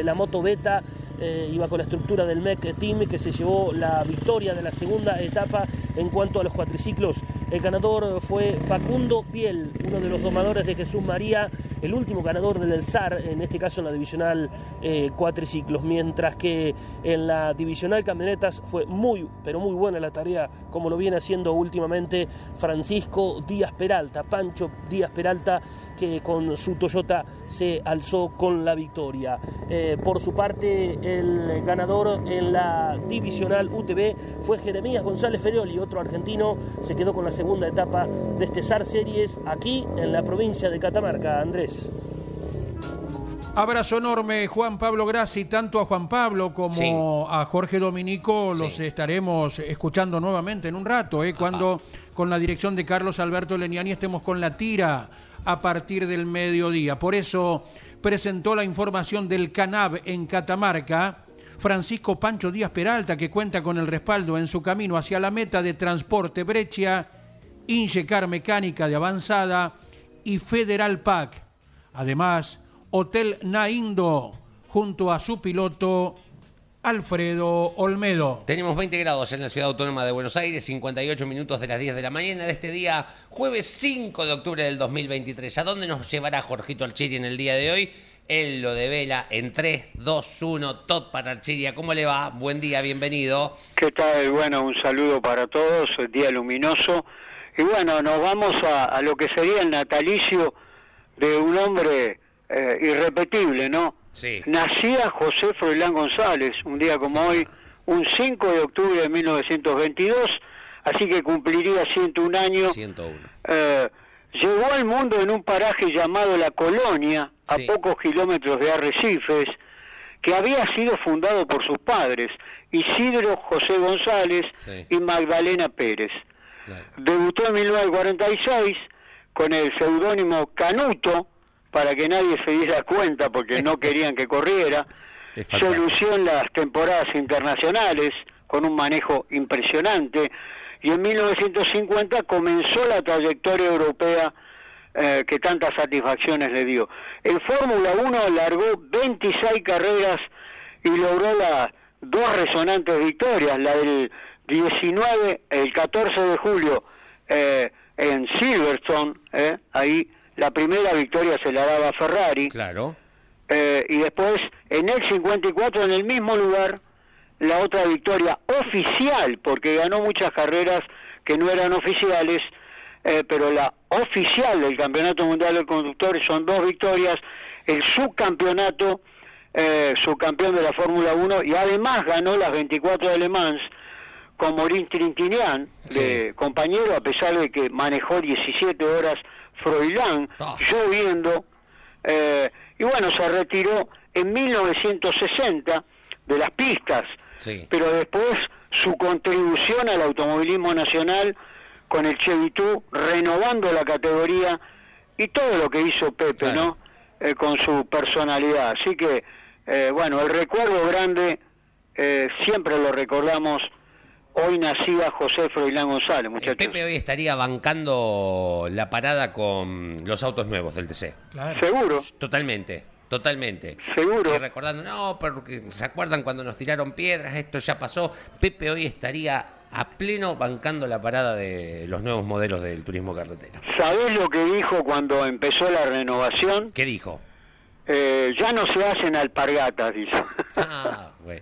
la moto beta. Eh, iba con la estructura del MEC Team que se llevó la victoria de la segunda etapa en cuanto a los cuatriciclos. El ganador fue Facundo Biel, uno de los domadores de Jesús María, el último ganador del SAR, en este caso en la divisional eh, cuatriciclos, mientras que en la divisional camionetas fue muy, pero muy buena la tarea, como lo viene haciendo últimamente Francisco Díaz Peralta, Pancho Díaz Peralta, que con su Toyota se alzó con la victoria. Eh, por su parte, el ganador en la divisional UTV fue Jeremías González Ferioli, otro argentino, se quedó con la segunda etapa de este SAR Series aquí en la provincia de Catamarca. Andrés. Abrazo enorme, Juan Pablo Grassi, tanto a Juan Pablo como Sí. a Jorge Dominico los Sí. estaremos escuchando nuevamente en un rato, ¿eh? cuando con la dirección de Carlos Alberto Leniani estemos con la tira a partir del mediodía. Por eso presentó la información del CANAB en Catamarca. Francisco Pancho Díaz Peralta, que cuenta con el respaldo en su camino hacia la meta de transporte Breccia, Ingecar Mecánica de Avanzada y Federal PAC. Además, Hotel Naindo, junto a su piloto Alfredo Olmedo. Tenemos 20 grados en la ciudad autónoma de Buenos Aires, 58 minutos de las 10 de la mañana de este día, jueves 5 de octubre del 2023. ¿A dónde nos llevará Jorgito Alchiri en el día de hoy? Él lo devela en 3, 2, 1, top para Alchiria. ¿Cómo le va? Buen día, bienvenido. ¿Qué tal? Bueno, un saludo para todos, el día luminoso. Y bueno, nos vamos a, a lo que sería el natalicio de un hombre eh, irrepetible, ¿no? Sí. Nacía José Froilán González, un día como hoy, un 5 de octubre de 1922, así que cumpliría 101 años. 101. Eh, llegó al mundo en un paraje llamado La Colonia, a pocos kilómetros de Arrecifes, que había sido fundado por sus padres, Isidro José González Sí. y Magdalena Pérez. Debutó en 1946 con el seudónimo Canuto, para que nadie se diera cuenta porque no querían que corriera. En las temporadas internacionales con un manejo impresionante y en 1950 comenzó la trayectoria europea eh, que tantas satisfacciones le dio. En Fórmula 1 largó 26 carreras y logró las dos resonantes victorias, la del 19, el 14 de julio eh, en Silverstone, eh, ahí la primera victoria se la daba Ferrari. Claro. Eh, y después en el 54 en el mismo lugar la otra victoria oficial porque ganó muchas carreras que no eran oficiales eh, pero la oficial del campeonato mundial de conductores son dos victorias el subcampeonato eh, subcampeón de la Fórmula 1 y además ganó las 24 de Le Mans con Morín Trintinian de compañero a pesar de que manejó 17 horas Froilán lloviendo eh, y bueno, se retiró en 1960 de las pistas, Sí. pero después su contribución al automovilismo nacional con el Chevitú, renovando la categoría y todo lo que hizo Pepe, ¿no? Eh, con su personalidad. Así que, eh, bueno, el recuerdo grande eh, siempre lo recordamos. Hoy nacía José Froilán González, muchachos. Pepe hoy estaría bancando la parada con los autos nuevos del TC. Seguro. Totalmente, totalmente. Seguro. Y recordando, no, porque se acuerdan cuando nos tiraron piedras, esto ya pasó. Pepe hoy estaría a pleno bancando la parada de los nuevos modelos del turismo carretera. ¿Sabés lo que dijo cuando empezó la renovación? ¿Qué dijo? Eh, ya no se hacen alpargatas, dice. Ah, bueno.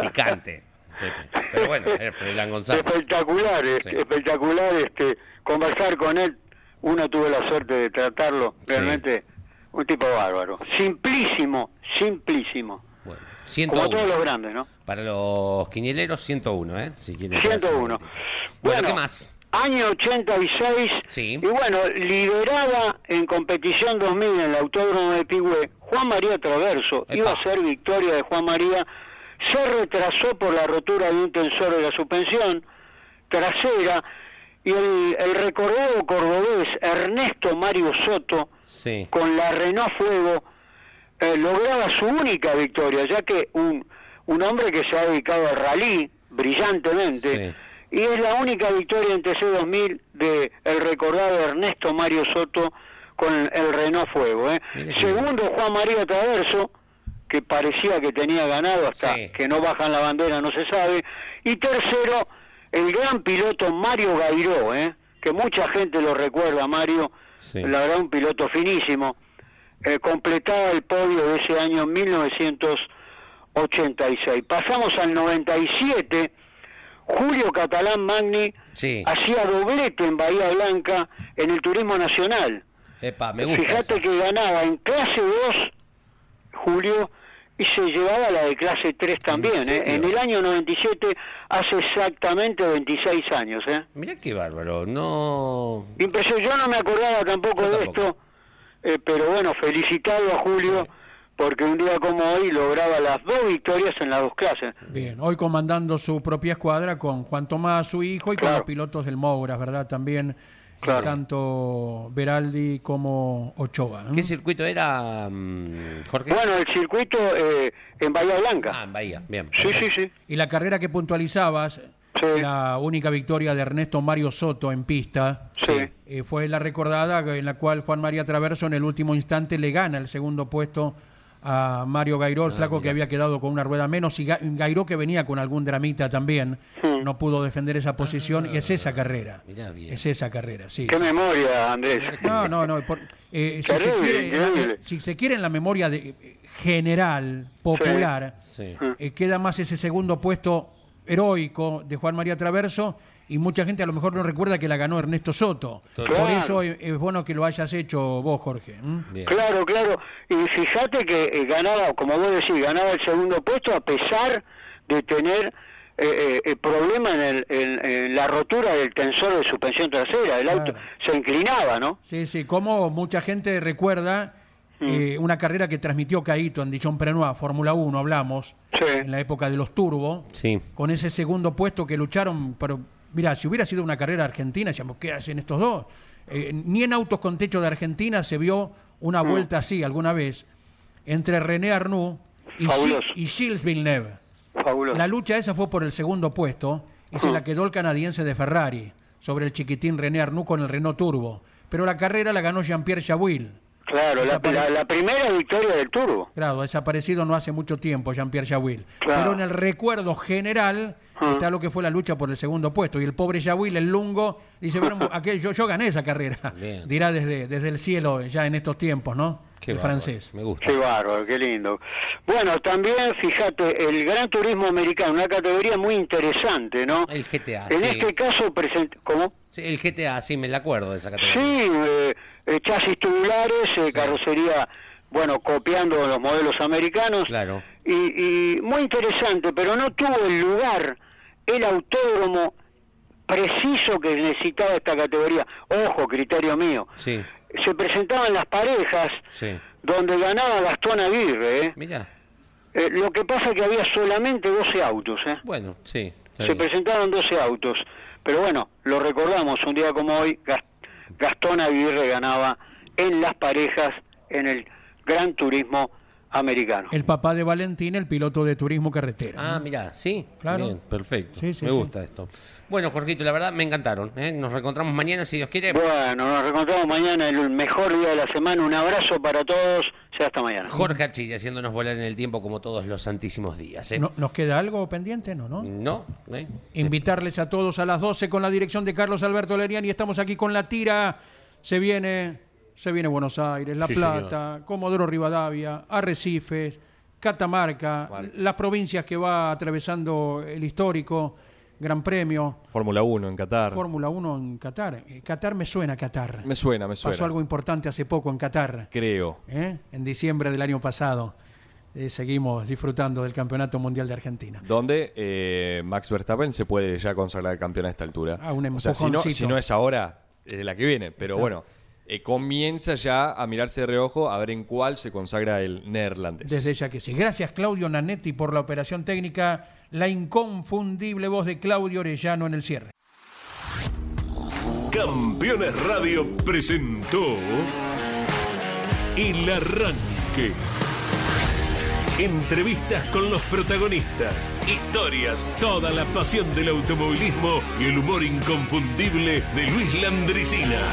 Picante, Pepe. Pero bueno, es González. espectacular, Sí. espectacular este conversar con él. Uno tuvo la suerte de tratarlo, realmente un tipo bárbaro. Simplísimo, simplísimo. Bueno, Como 101. todos los grandes, ¿no? Para los quinieleros, 101, ¿eh? Si quieren 101. Bueno, Bueno, ¿qué más? Año 86. Sí. Y bueno, lideraba en competición 2000 en el Autódromo de Pigüé, Juan María Traverso. Iba a ser victoria de Juan María. Se retrasó por la rotura de un tensor de la suspensión trasera. Y el, el recordado cordobés Ernesto Mario Soto, Sí. con la Renault Fuego, eh, lograba su única victoria, ya que un, un hombre que se ha dedicado al rally brillantemente, y es la única victoria en TC2000 de el recordado Ernesto Mario Soto con el Renault Fuego. ¿eh? Segundo, Juan María Traverso, que parecía que tenía ganado hasta que no bajan la bandera, no se sabe. Y tercero, el gran piloto Mario Gairó, ¿eh? que mucha gente lo recuerda, Mario, la verdad un piloto finísimo. Eh, completaba el podio de ese año 1986. Pasamos al 97. Julio Catalán Magni Sí. hacía doblete en Bahía Blanca en el Turismo Nacional. Epa, me gusta. Fíjate que ganaba en clase 2 Julio y se llevaba la de clase 3 también. ¿eh? serio? En el año 97, hace exactamente 26 años. ¿eh? Mirá qué bárbaro, no... Impresionante, yo no me acordaba tampoco de esto, eh, pero bueno, felicitado a Julio porque un día como hoy lograba las dos victorias en las dos clases. Bien, hoy comandando su propia escuadra con Juan Tomás, su hijo, y con los pilotos del Mouras, ¿verdad? También Claro. tanto Beraldi como Ochoa. ¿no? ¿Qué circuito era, mm, Jorge? Bueno, el circuito eh, en Bahía Blanca. Ah, en Bahía, bien. Sí, sí, sí. Y la carrera que puntualizabas, la única victoria de Ernesto Mario Soto en pista, eh, fue la recordada en la cual Juan María Traverso en el último instante le gana el segundo puesto a Mario Gairó, el Ah, flaco que había quedado con una rueda menos, y Ga- Gairó que venía con algún dramita también, no pudo defender esa posición, y es esa carrera. Mirá bien. Es esa carrera, sí. Qué memoria, Andrés. No, no, no. por- eh, si, se Terrible, quiere, increíble. si se quiere en la memoria de, general, popular, Sí. eh, queda más ese segundo puesto heroico de Juan María Traverso y mucha gente a lo mejor no recuerda que la ganó Ernesto Soto. Por eso es, es bueno que lo hayas hecho vos, Jorge. Claro, claro. Y fíjate que eh, ganaba, como vos decís, ganaba el segundo puesto a pesar de tener eh, eh, el problema en, el- en- en la rotura del tensor de suspensión trasera. El auto se inclinaba, ¿no? Sí, sí, como mucha gente recuerda eh, una carrera que transmitió Caíto en Dijon Prenois, Fórmula 1, hablamos, en la época de los Turbo, Sí. con ese segundo puesto que lucharon, pero mira, si hubiera sido una carrera argentina, decíamos, ¿qué hacen estos dos? Eh, ni en autos con techo de Argentina se vio una vuelta así alguna vez entre René Arnoux y, Gilles Villeneuve. Fabuloso. La lucha esa fue por el segundo puesto y se la quedó el canadiense de Ferrari sobre el chiquitín René Arnoux con el Renault Turbo. Pero la carrera la ganó Jean-Pierre Jabouille. Claro, la, Desapare- la- la primera victoria del Turbo. Claro, desaparecido no hace mucho tiempo Jean-Pierre Jabouille. Claro. Pero en el recuerdo general está lo que fue la lucha por el segundo puesto. Y el pobre Jabouille, el lungo, dice, bueno, aquel, yo, yo gané esa carrera. Bien. Dirá desde, desde el cielo ya en estos tiempos, ¿no? Qué el bárbaro, francés. Me gusta. Qué bárbaro, qué lindo. Bueno, también, fíjate, el Gran Turismo Americano, una categoría muy interesante, ¿no? El GTA, En sí. este caso, present... ¿cómo? Sí, el GTA, sí, me la acuerdo de esa categoría. Sí, eh, eh, chasis tubulares, eh, carrocería, bueno, copiando los modelos americanos. Claro. Y, y muy interesante, pero no tuvo el lugar, el autódromo preciso que necesitaba esta categoría. Ojo, criterio mío. Sí, Se presentaban las parejas sí. donde ganaba Gastón Aguirre. ¿eh? Mira, Eh, lo que pasa es que había solamente 12 autos. ¿eh? bueno, sí. Se bien. presentaron 12 autos. Pero bueno, lo recordamos, un día como hoy, Gas- Gastón Aguirre ganaba en las parejas en el Gran Turismo Americano. El papá de Valentín, el piloto de turismo carretera. Ah, mira, sí. Claro. Bien, perfecto. Sí, sí, me sí. gusta esto. Bueno, Jorgito, la verdad me encantaron. ¿eh? Nos reencontramos mañana, si Dios quiere. Bueno, nos reencontramos mañana, el mejor día de la semana. Un abrazo para todos. Sea hasta mañana. Jorge Achilla haciéndonos volar en el tiempo como todos los santísimos días. ¿eh? ¿No- ¿Nos queda algo pendiente? No, ¿no? No, ¿eh? Invitarles a todos a las 12 con la dirección de Carlos Alberto Leriani. Estamos aquí con la tira. Se viene, se viene Buenos Aires, La Sí, Plata, Comodoro Rivadavia, Arrecifes, Catamarca, las provincias que va atravesando el histórico Gran Premio, Fórmula 1 en Qatar. Fórmula 1 en Qatar. Eh, Qatar me suena Qatar. me suena, me suena. Pasó algo importante hace poco en Qatar, Creo. ¿eh? en diciembre del año pasado. Eh, seguimos disfrutando del Campeonato Mundial de Argentina. Donde eh, Max Verstappen se puede ya consagrar campeón a esta altura. Ah, un o sea, si no, si no es ahora, es la que viene. Pero Está. bueno, eh, comienza ya a mirarse de reojo a ver en cuál se consagra el neerlandés. Desde ya que sí. Gracias Claudio Nanetti por la operación técnica, la inconfundible voz de Claudio Orellano en el cierre. Campeones Radio presentó El Arranque. Entrevistas con los protagonistas, historias, toda la pasión del automovilismo y el humor inconfundible de Luis Landricina.